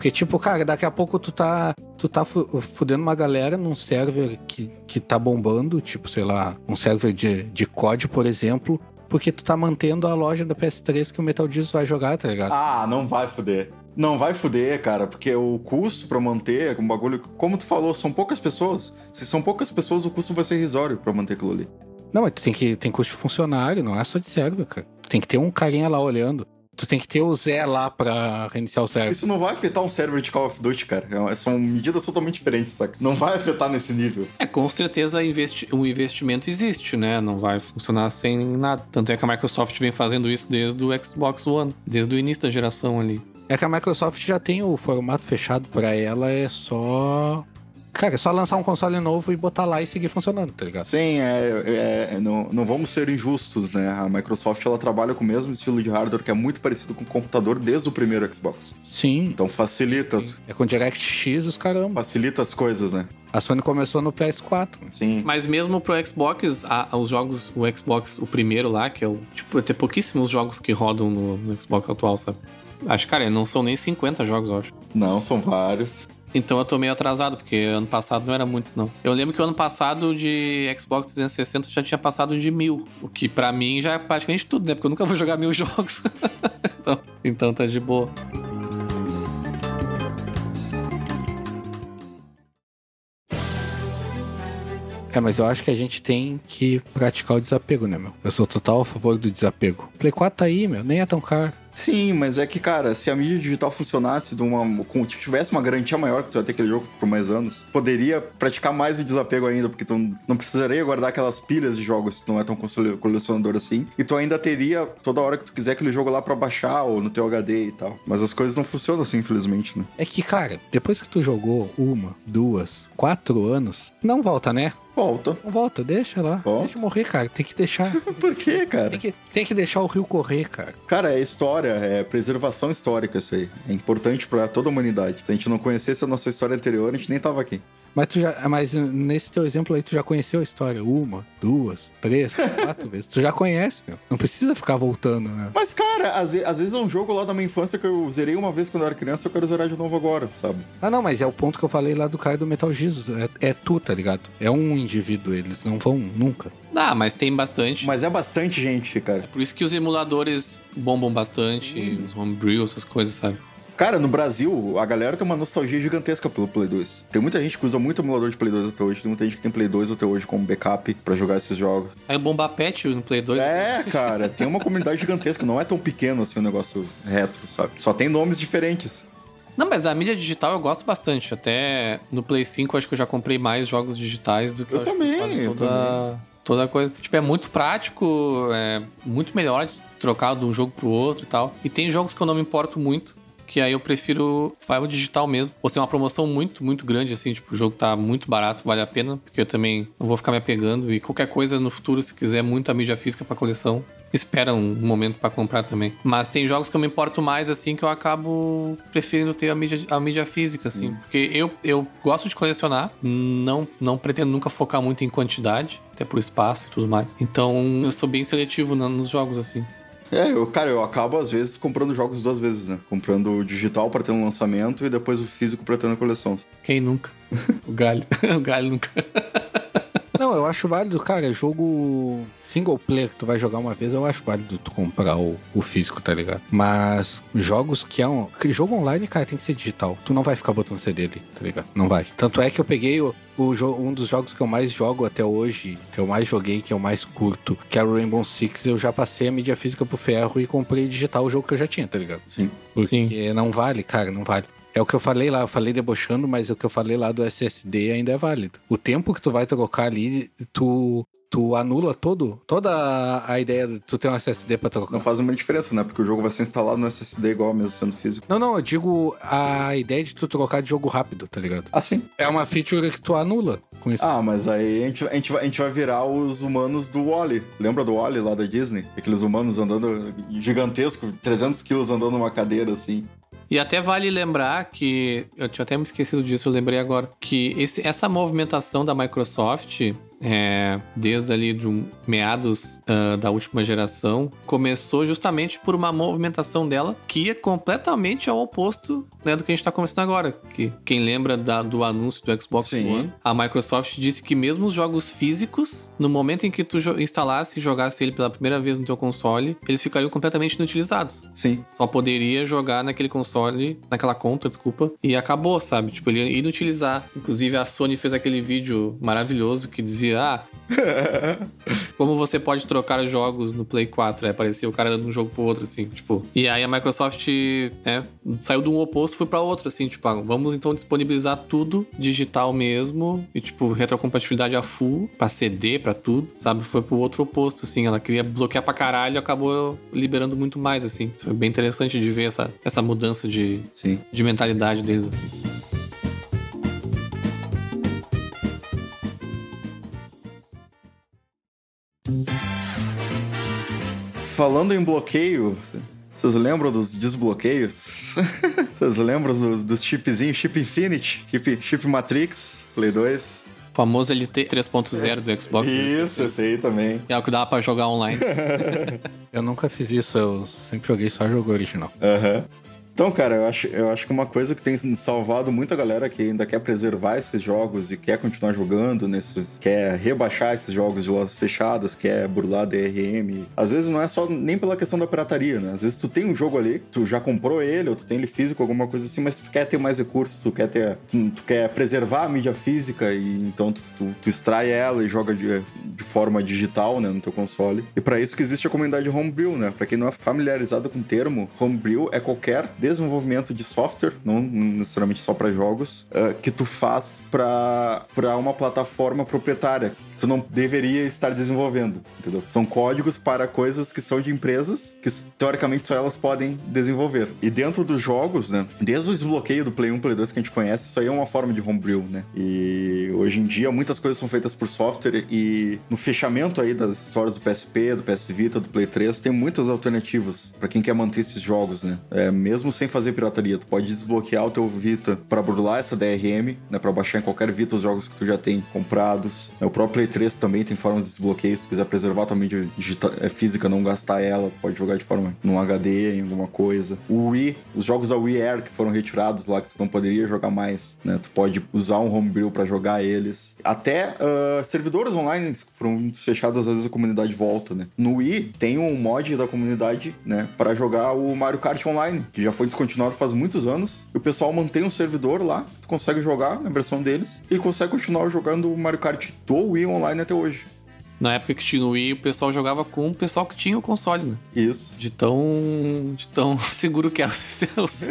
Porque, tipo, cara, daqui a pouco tu tá, tu tá fudendo uma galera num server que, que tá bombando, tipo, sei lá, um server de, de COD, por exemplo, porque tu tá mantendo a loja da PS3 que o Metal Gear vai jogar, tá ligado? Ah, não vai fuder. Não vai fuder, cara, porque o custo para manter um bagulho, como tu falou, são poucas pessoas. Se são poucas pessoas, o custo vai ser irrisório para manter aquilo ali. Não, mas tu tem que tem custo de funcionário, não é só de server, cara. Tu tem que ter um carinha lá olhando. Tu tem que ter o Zé lá pra reiniciar o server. Isso não vai afetar um server de Call of Duty, cara. É são medidas totalmente diferentes, saca? Não vai afetar nesse nível. É, com certeza investi o investimento existe, né? Não vai funcionar sem nada. Tanto é que a Microsoft vem fazendo isso desde o Xbox One, desde o início da geração ali. É que a Microsoft já tem o formato fechado para ela, é só Cara, é só lançar um console novo e botar lá e seguir funcionando, tá ligado? Sim, é, é, é, não, não vamos ser injustos, né? A Microsoft ela trabalha com o mesmo estilo de hardware que é muito parecido com o computador desde o primeiro Xbox. Sim. Então facilita. Sim. É com DirectX os caramba. Facilita as coisas, né? A Sony começou no PS4. Sim. Mas mesmo pro Xbox, a, os jogos, o Xbox, o primeiro lá, que é o. Tipo, tem pouquíssimos jogos que rodam no, no Xbox atual, sabe? Acho, cara, não são nem 50 jogos, eu acho. Não, são vários. Então eu tô meio atrasado, porque ano passado não era muito, não. Eu lembro que o ano passado de Xbox 360 já tinha passado de mil. O que para mim já é praticamente tudo, né? Porque eu nunca vou jogar mil jogos. então, então tá de boa. É, mas eu acho que a gente tem que praticar o desapego, né, meu? Eu sou total a favor do desapego. Play 4 tá aí, meu, nem é tão caro. Sim, mas é que, cara, se a mídia digital funcionasse de uma, com, tivesse uma garantia maior que tu ia ter aquele jogo por mais anos, poderia praticar mais o desapego ainda, porque tu não precisaria guardar aquelas pilhas de jogos se tu não é tão colecionador assim. E tu ainda teria toda hora que tu quiser aquele jogo lá para baixar ou no teu HD e tal. Mas as coisas não funcionam assim, infelizmente, né? É que, cara, depois que tu jogou uma, duas, quatro anos, não volta, né? Volta. Volta, deixa lá. Volta. Deixa morrer, cara. Tem que deixar. Por quê, cara? Tem que, tem que deixar o rio correr, cara. Cara, é história, é preservação histórica isso aí. É importante para toda a humanidade. Se a gente não conhecesse a nossa história anterior, a gente nem tava aqui. Mas, tu já, mas nesse teu exemplo aí, tu já conheceu a história uma, duas, três, quatro vezes. Tu já conhece, meu. Não precisa ficar voltando, né? Mas, cara, às, às vezes é um jogo lá da minha infância que eu zerei uma vez quando eu era criança e eu quero zerar de novo agora, sabe? Ah, não, mas é o ponto que eu falei lá do cara do Metal Jesus. É, é tu, tá ligado? É um indivíduo, eles não vão nunca. Ah, mas tem bastante. Mas é bastante gente, cara. Por isso que os emuladores bombam bastante, os homebrew, essas coisas, sabe? Cara, no Brasil, a galera tem uma nostalgia gigantesca pelo Play 2. Tem muita gente que usa muito emulador de Play 2 até hoje. Tem muita gente que tem Play 2 até hoje como backup pra jogar esses jogos. Aí o Bomba Pet no Play 2. É, cara, tem uma comunidade gigantesca. Não é tão pequeno assim o negócio retro, sabe? Só tem nomes diferentes. Não, mas a mídia digital eu gosto bastante. Até no Play 5 eu acho que eu já comprei mais jogos digitais do que Eu que também, quase eu toda, toda coisa. Tipo, é muito prático, é muito melhor de trocar de um jogo pro outro e tal. E tem jogos que eu não me importo muito. Que aí eu prefiro vai o digital mesmo. Ou ser uma promoção muito, muito grande, assim, tipo, o jogo tá muito barato, vale a pena, porque eu também não vou ficar me apegando. E qualquer coisa no futuro, se quiser muita mídia física pra coleção, espera um momento pra comprar também. Mas tem jogos que eu me importo mais, assim, que eu acabo preferindo ter a mídia, a mídia física, assim. Porque eu, eu gosto de colecionar, não, não pretendo nunca focar muito em quantidade, até por espaço e tudo mais. Então eu sou bem seletivo nos jogos, assim. É, eu, cara, eu acabo às vezes comprando jogos duas vezes, né? Comprando o digital pra ter um lançamento e depois o físico pra ter na coleção. Quem nunca? o galho. o galho nunca. Não, eu acho válido, cara. Jogo single player que tu vai jogar uma vez, eu acho válido tu comprar o, o físico, tá ligado? Mas jogos que é um. que Jogo online, cara, tem que ser digital. Tu não vai ficar botando CD ali, tá ligado? Não vai. Tanto é que eu peguei o, o um dos jogos que eu mais jogo até hoje, que eu mais joguei, que eu mais curto, que é o Rainbow Six, eu já passei a mídia física pro ferro e comprei digital o jogo que eu já tinha, tá ligado? Sim. Porque não vale, cara, não vale. É o que eu falei lá, eu falei debochando, mas o que eu falei lá do SSD ainda é válido. O tempo que tu vai trocar ali, tu, tu anula todo, toda a- ideia de tu ter um SSD pra trocar. Não faz uma diferença, né? Porque o jogo vai ser instalado no SSD igual mesmo sendo físico. Não, não, eu digo a ideia de tu trocar de jogo rápido, tá ligado? Ah, sim. É uma feature que tu anula com isso. Ah, mas aí a gente, a, gente vai, a gente vai virar os humanos do Wally. Lembra do Wally lá da Disney? Aqueles humanos andando gigantesco, 300 quilos andando numa cadeira assim. E até vale lembrar que, eu tinha até me esquecido disso, eu lembrei agora, que esse- essa movimentação da Microsoft, é, desde ali de um- meados ah, da última geração, começou justamente por uma movimentação dela que ia completamente ao oposto né, do que a gente está conversando agora. Que quem lembra da- do anúncio do Xbox Sim. One, a Microsoft disse que mesmo os jogos físicos, no momento em que tu instalasse e jogasse ele pela primeira vez no teu console, eles ficariam completamente inutilizados Sim. só poderia jogar naquele console, naquela conta, desculpa, e acabou, sabe? Tipo, ele ia inutilizar. Inclusive, a Sony fez aquele vídeo maravilhoso que dizia: Ah, como você pode trocar jogos no Play 4? Aí aparecia o cara dando um jogo pro outro, assim, tipo. E aí a Microsoft né, saiu de um oposto e foi pra outro, assim, tipo, ah, vamos então disponibilizar tudo digital mesmo, e tipo, retrocompatibilidade a full, pra CD, pra tudo, sabe? Foi pro outro oposto, assim. Ela queria bloquear pra caralho e acabou liberando muito mais, assim. Foi bem interessante de ver essa, essa mudança de, Sim. de mentalidade deles, assim. Falando em bloqueio, vocês lembram dos desbloqueios? Vocês lembram dos, dos chipzinhos? Chip Infinity, chip, chip Matrix, Play 2? O famoso LT 3.0 do Xbox. Isso, esse aí também. É o que dava pra jogar online. Eu nunca fiz isso, eu sempre joguei só jogo original. Aham. Então, cara, eu acho, eu acho que uma coisa que tem salvado muita galera que ainda quer preservar esses jogos e quer continuar jogando nesses. quer rebaixar esses jogos de lojas fechadas, quer burlar DRM. Às vezes não é só nem pela questão da pirataria, né? Às vezes tu tem um jogo ali, tu já comprou ele, ou tu tem ele físico, alguma coisa assim, mas tu quer ter mais recursos, tu quer ter. Tu, tu quer preservar a mídia física e então tu, tu, tu extrai ela e joga de, de forma digital, né, no teu console. E pra isso que existe a comunidade Homebrew, né? Pra quem não é familiarizado com o termo, Homebrew é qualquer desenvolvimento de software, não necessariamente só pra jogos, eh, que tu faz pra uma plataforma proprietária. tu não deveria estar desenvolvendo, entendeu? São códigos para coisas que são de empresas que teoricamente só elas podem desenvolver. E dentro dos jogos, né, desde o desbloqueio do Play 1, Play 2 que a gente conhece, isso aí é uma forma de homebrew, né? E hoje em dia muitas coisas são feitas por software e no fechamento aí das histórias do PSP, do PS Vita, do Play 3, tem muitas alternativas para quem quer manter esses jogos, né? É, mesmo sem fazer pirataria, tu pode desbloquear o teu Vita para burlar essa DRM, né, para baixar em qualquer Vita os jogos que tu já tem comprados. É, o próprio Play 3 também tem formas de desbloqueio, se tu quiser preservar tua mídia digital, é, física, não gastar ela, pode jogar de forma num HD, em alguma coisa. O Wii, os jogos da Wii Air que foram retirados lá, que tu não poderia jogar mais, né? Tu pode usar um homebrew para jogar eles. Até uh, servidores online que foram fechados, às vezes a comunidade volta, né? No Wii tem um mod da comunidade, né, para jogar o Mario Kart Online, que já foi descontinuado faz muitos anos. E o pessoal mantém um servidor lá, tu consegue jogar na versão deles e consegue continuar jogando o Mario Kart do Wii Online até hoje. Na época que tinha o Wii, o pessoal jogava com o pessoal que tinha o console, né? Isso. De tão, de tão seguro que eram os,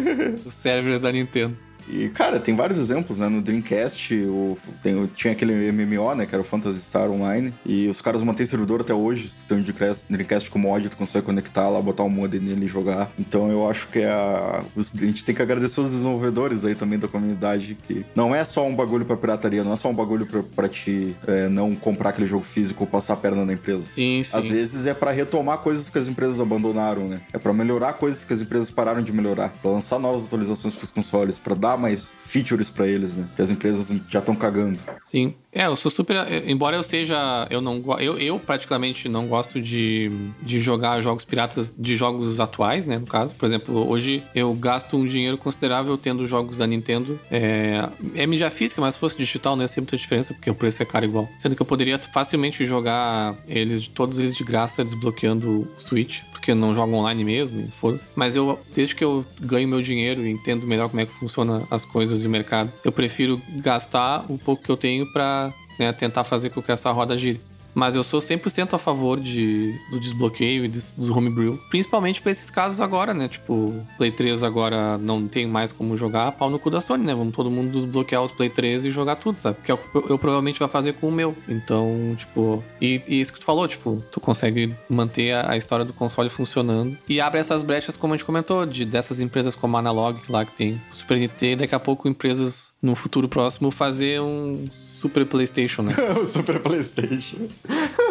os servers da Nintendo. E, cara, tem vários exemplos, né? No Dreamcast, o, tem, tinha aquele MMO, né? Que era o Phantasy Star Online. E os caras mantêm servidor até hoje. Se tu tem um Dreamcast com mod, tu consegue conectar lá, botar um modem nele e jogar. Então eu acho que é a, a gente tem que agradecer os desenvolvedores aí também da comunidade. Que não é só um bagulho pra pirataria, não é só um bagulho pra, pra te é, não comprar aquele jogo físico ou passar a perna na empresa. Sim, sim. Às vezes é para retomar coisas que as empresas abandonaram, né? É para melhorar coisas que as empresas pararam de melhorar. Pra lançar novas atualizações pros consoles, para dar mais features para eles, né? Que as empresas já estão cagando. Sim. É, eu sou super. Embora eu seja. Eu não eu, eu praticamente não gosto de, de jogar jogos piratas de jogos atuais, né? No caso. Por exemplo, hoje eu gasto um dinheiro considerável tendo jogos da Nintendo. É, é mídia física, mas se fosse digital não ia ser muita diferença, porque o preço é caro igual. Sendo que eu poderia facilmente jogar eles, todos eles de graça, desbloqueando o Switch porque não jogo online mesmo, foda-se. Mas eu, desde que eu ganho meu dinheiro e entendo melhor como é que funciona as coisas de mercado, eu prefiro gastar o pouco que eu tenho para né, tentar fazer com que essa roda gire. Mas eu sou 100% a favor de, do desbloqueio e dos homebrew. Principalmente pra esses casos agora, né? Tipo, Play 3 agora não tem mais como jogar, pau no cu da Sony, né? Vamos todo mundo desbloquear os Play 3 e jogar tudo, sabe? Que eu, eu provavelmente vai fazer com o meu. Então, tipo... E, e, isso que tu falou, tipo, tu consegue manter a, a, história do console funcionando. E abre essas brechas, como a gente comentou, de dessas empresas como a Analog, lá que tem Super Nintendo, daqui a pouco empresas, no futuro próximo, fazer um Super PlayStation, né? o Super PlayStation.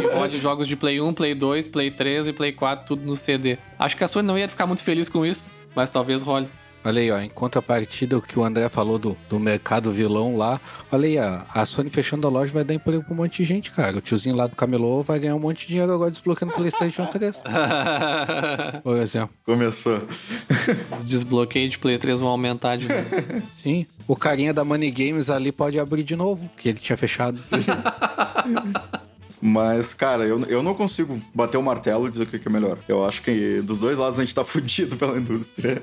E rode jogos de Play 1, Play 2, Play 3 e Play 4, tudo no CD. Acho que a Sony não ia ficar muito feliz com isso, mas talvez role. Olha aí, ó, em contrapartida, o que o André falou do, do mercado vilão lá, olha aí, ó, a Sony fechando a loja vai dar emprego pra um monte de gente, cara. O tiozinho lá do camelô vai ganhar um monte de dinheiro agora desbloqueando o PlayStation 3. Por exemplo. Começou. Os desbloqueios de Play 3 vão aumentar de novo. Sim. O carinha da Money Games ali pode abrir de novo, que ele tinha fechado. Mas, cara, eu, eu não consigo bater o martelo e dizer o que é melhor. Eu acho que dos dois lados a gente tá fudido pela indústria.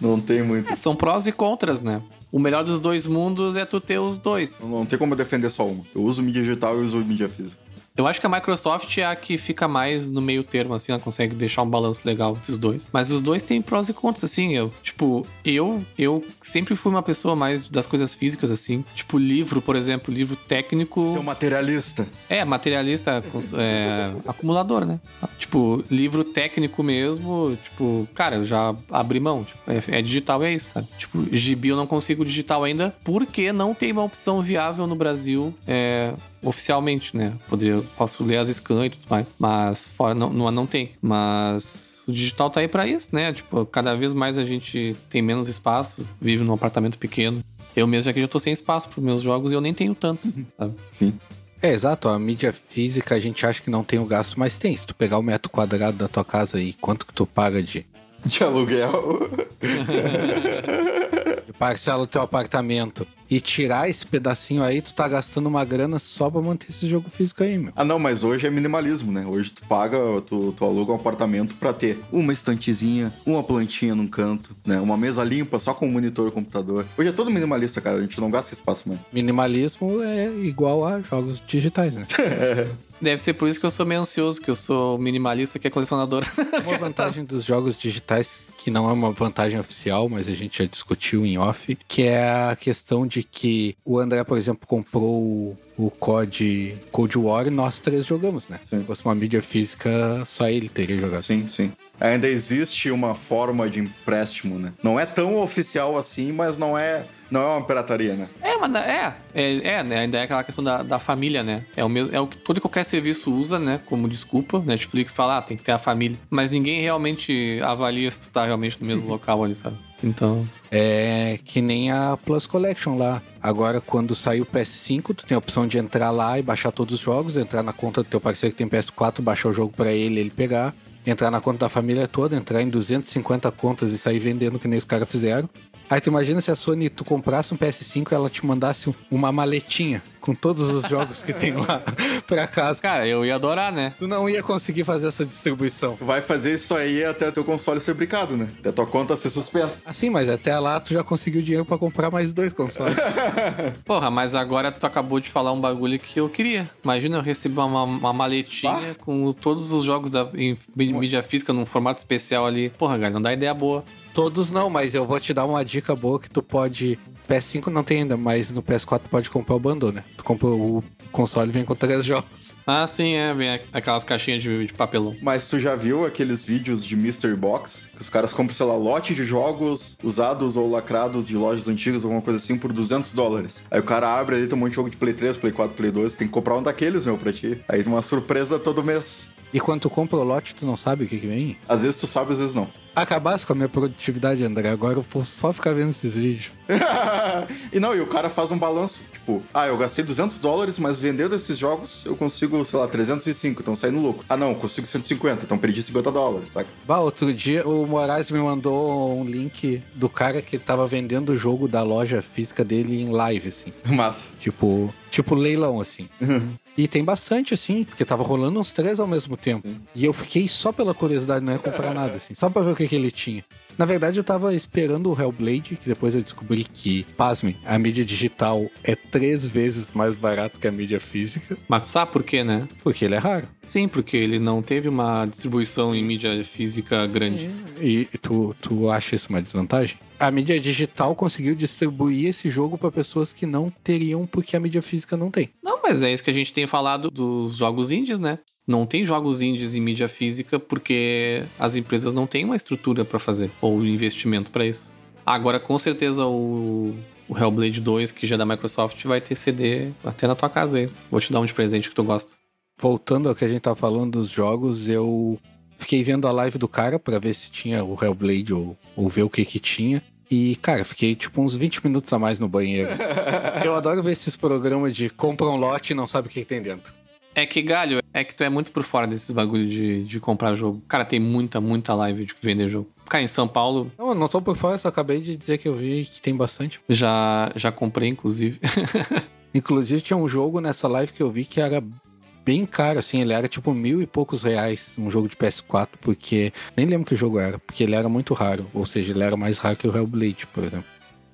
Não tem muito. É, são prós e contras, né? O melhor dos dois mundos é tu ter os dois. Não, não tem como defender só uma. Eu uso mídia digital e uso mídia física. Eu acho que a Microsoft é a que fica mais no meio termo, assim, ela consegue deixar um balanço legal entre os dois. Mas os dois têm prós e contras, assim. Eu, tipo, eu, eu sempre fui uma pessoa mais das coisas físicas, assim. Tipo, livro, por exemplo, livro técnico. Seu materialista. É, materialista, é, acumulador, né? Tipo, livro técnico mesmo, tipo, cara, eu já abri mão. Tipo, é, é digital, é isso, sabe? Tipo, gibi eu não consigo digital ainda, porque não tem uma opção viável no Brasil. É, oficialmente, né? Poderia, posso ler as scans e tudo mais, mas fora não, não, não tem. Mas o digital tá aí para isso, né? Tipo, cada vez mais a gente tem menos espaço, vive num apartamento pequeno. Eu mesmo aqui já tô sem espaço para meus jogos e eu nem tenho tanto, sabe? Sim. É, exato. A mídia física a gente acha que não tem o gasto, mas tem. Se tu pegar o metro quadrado da tua casa e quanto que tu paga de... De aluguel. parcela o teu apartamento e tirar esse pedacinho aí, tu tá gastando uma grana só pra manter esse jogo físico aí, meu. Ah, não, mas hoje é minimalismo, né? Hoje tu paga, tu, tu aluga um apartamento pra ter uma estantezinha, uma plantinha num canto, né? Uma mesa limpa só com um monitor e computador. Hoje é todo minimalista, cara. A gente não gasta espaço mesmo. Minimalismo é igual a jogos digitais, né? Deve ser por isso que eu sou meio ansioso, que eu sou minimalista que é colecionador. Uma vantagem dos jogos digitais, que não é uma vantagem oficial, mas a gente já discutiu em off, que é a questão de que o André, por exemplo, comprou o, o COD Cold War e nós três jogamos, né? Sim. Se fosse uma mídia física, só ele teria jogado. Sim, sim. Ainda existe uma forma de empréstimo, né? Não é tão oficial assim, mas não é, não é uma pirataria, né? É, mas é, é, é, né? Ainda é aquela questão da, da família, né? É o, mesmo, é o que todo e qualquer serviço usa, né? Como desculpa. Netflix fala, ah, tem que ter a família. Mas ninguém realmente avalia se tu tá realmente no mesmo local ali, sabe? Então. É que nem a Plus Collection lá. Agora, quando sair o PS5, tu tem a opção de entrar lá e baixar todos os jogos, entrar na conta do teu parceiro que tem PS4, baixar o jogo pra ele, ele pegar, entrar na conta da família toda, entrar em 250 contas e sair vendendo que nem os caras fizeram. Aí tu imagina se a Sony, tu comprasse um PS5 e ela te mandasse uma maletinha com todos os jogos que tem lá pra casa. Cara, eu ia adorar, né? Tu não ia conseguir fazer essa distribuição. Tu vai fazer isso aí até teu console ser brincado, né? Até tua conta ser suspensa. Assim, mas até lá tu já conseguiu dinheiro pra comprar mais dois consoles. Porra, mas agora tu acabou de falar um bagulho que eu queria. Imagina eu receber uma, uma maletinha com todos os jogos da- em mídia física num formato especial ali. Porra, galera, não dá ideia boa. Todos não, mas eu vou te dar uma dica boa que tu pode. PS5 não tem ainda, mas no PS4 tu pode comprar o bundle, né? Tu compra o console e vem com três jogos. Ah, sim, é. Vem a- aquelas caixinhas de, de papelão. Mas tu já viu aqueles vídeos de Mystery Box? Que os caras compram, sei lá, lote de jogos usados ou lacrados de lojas antigas, alguma coisa assim, por 200 dólares. Aí o cara abre ali, tem um monte de jogo de Play 3, Play 4, Play 2, tem que comprar um daqueles, meu, pra ti. Aí tem uma surpresa todo mês. E quando tu compra o lote, tu não sabe o que, que vem? Às vezes tu sabe, às vezes não. Acabasse com a minha produtividade, André. Agora eu vou só ficar vendo esses vídeos. e não, e o cara faz um balanço. Tipo, ah, eu gastei 200 dólares, mas vendendo esses jogos eu consigo, sei lá, 305, então saindo lucro. Ah, não, eu consigo 150, então perdi 50 dólares, saca? Bah, outro dia o Moraes me mandou um link do cara que tava vendendo o jogo da loja física dele em live, assim. Mas, Tipo, tipo leilão, assim. E tem bastante, assim, porque tava rolando uns três ao mesmo tempo. E eu fiquei só pela curiosidade, não ia comprar nada, assim, só pra ver o que, que ele tinha. Na verdade, eu tava esperando o Hellblade, que depois eu descobri que, pasmem, a mídia digital é três vezes mais barato que a mídia física, Mas sabe por quê, né? porque ele é raro. Sim, porque ele não teve uma distribuição em mídia física grande. E tu, tu acha isso uma desvantagem? A mídia digital conseguiu distribuir esse jogo pra pessoas que não teriam porque a mídia física não tem. Não, mas é isso que a gente tem falado dos jogos indies, né? Não tem jogos indies em mídia física porque as empresas não têm uma estrutura pra fazer ou investimento pra isso. Agora, com certeza, o, o Hellblade 2, que já é da Microsoft, vai ter CD até na tua casa aí. Vou te dar um de presente que tu gosta. Voltando ao que a gente tava falando dos jogos, eu fiquei vendo a live do cara pra ver se tinha o Hellblade ou, ou ver o que que tinha. E, cara, fiquei tipo uns 20 minutos a mais no banheiro. eu adoro ver esses programas de compra um lote e não sabe o que, que tem dentro. É que, Galho, é que tu é muito por fora desses bagulho de, de comprar jogo. Cara, tem muita, muita live de vender jogo. Cara, em São Paulo, Não, eu não tô por fora, só acabei de dizer que eu vi que tem bastante. já, já comprei, inclusive. Inclusive, tinha um jogo nessa live que eu vi que era bem caro, assim, ele era tipo mil e poucos reais, um jogo de PS4, porque. Nem lembro que jogo era, porque ele era muito raro. Ou seja, ele era mais raro que o Hellblade, por exemplo.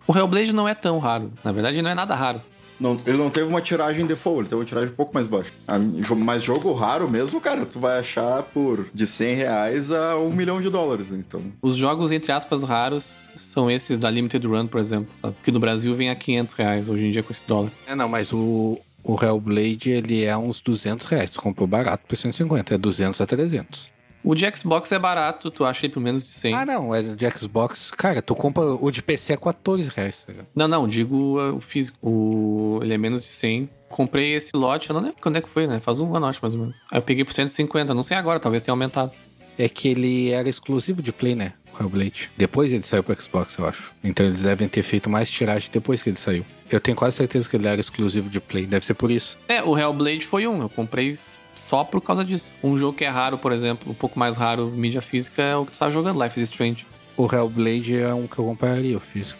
o Hellblade não é tão raro. Na verdade, não é nada raro. Não, ele não teve uma tiragem default, ele teve uma tiragem um pouco mais baixa. A- Mas jogo raro mesmo, cara, tu vai achar por de 100 reais a um milhão de dólares, então. Os jogos, entre aspas, raros são esses da Limited Run, por exemplo. Sabe? Que no Brasil vem a 500 reais hoje em dia com esse dólar. É, não, mas o, o Hellblade, ele é uns 200 reais. Tu comprou barato por 150, é 200 a 300. O de Xbox é barato, tu acha ele por menos de 100. Ah, não, é de Xbox. Cara, tu compra o de PC é 14 reais. tá ligado? Não, não, digo uh, o físico. O... Ele é menos de 100. Comprei esse lote, eu não lembro quando é que foi, né? Faz um ano, acho, mais ou menos. Aí eu peguei por 150, não sei agora, talvez tenha aumentado. É que ele era exclusivo de Play, né? O Hellblade. Depois ele saiu pro Xbox, eu acho. Então eles devem ter feito mais tiragem depois que ele saiu. Eu tenho quase certeza que ele era exclusivo de Play. Deve ser por isso. É, o Hellblade foi um, eu comprei só por causa disso. Um jogo que é raro, por exemplo, um pouco mais raro, mídia física, é o que tu tá jogando, Life is Strange. O Hellblade é um que eu compraria, o físico.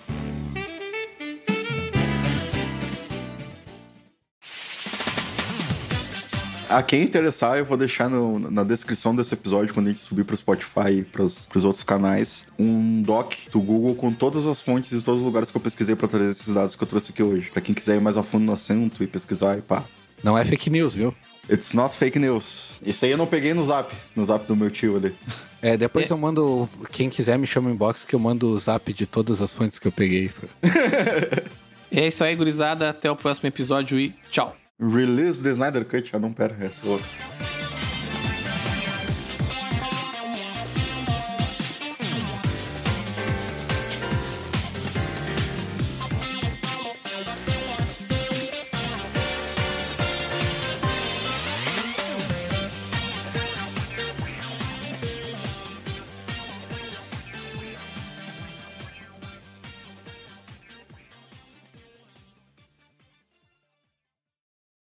A quem interessar, eu vou deixar no- na descrição desse episódio, quando a gente subir pro Spotify e pros, pros outros canais, um doc do Google com todas as fontes e todos os lugares que eu pesquisei pra trazer esses dados que eu trouxe aqui hoje. Pra quem quiser ir mais a fundo no assunto e pesquisar e pá. Não é fake news, viu? It's not fake news. Isso aí eu não peguei no zap, no zap do meu tio ali. É, depois eu mando. Quem quiser me chama em inbox que eu mando o zap de todas as fontes que eu peguei. É isso aí, gurizada. Até o próximo episódio e tchau. Release the Snyder Cut. Ah, não, pera, essa é outra.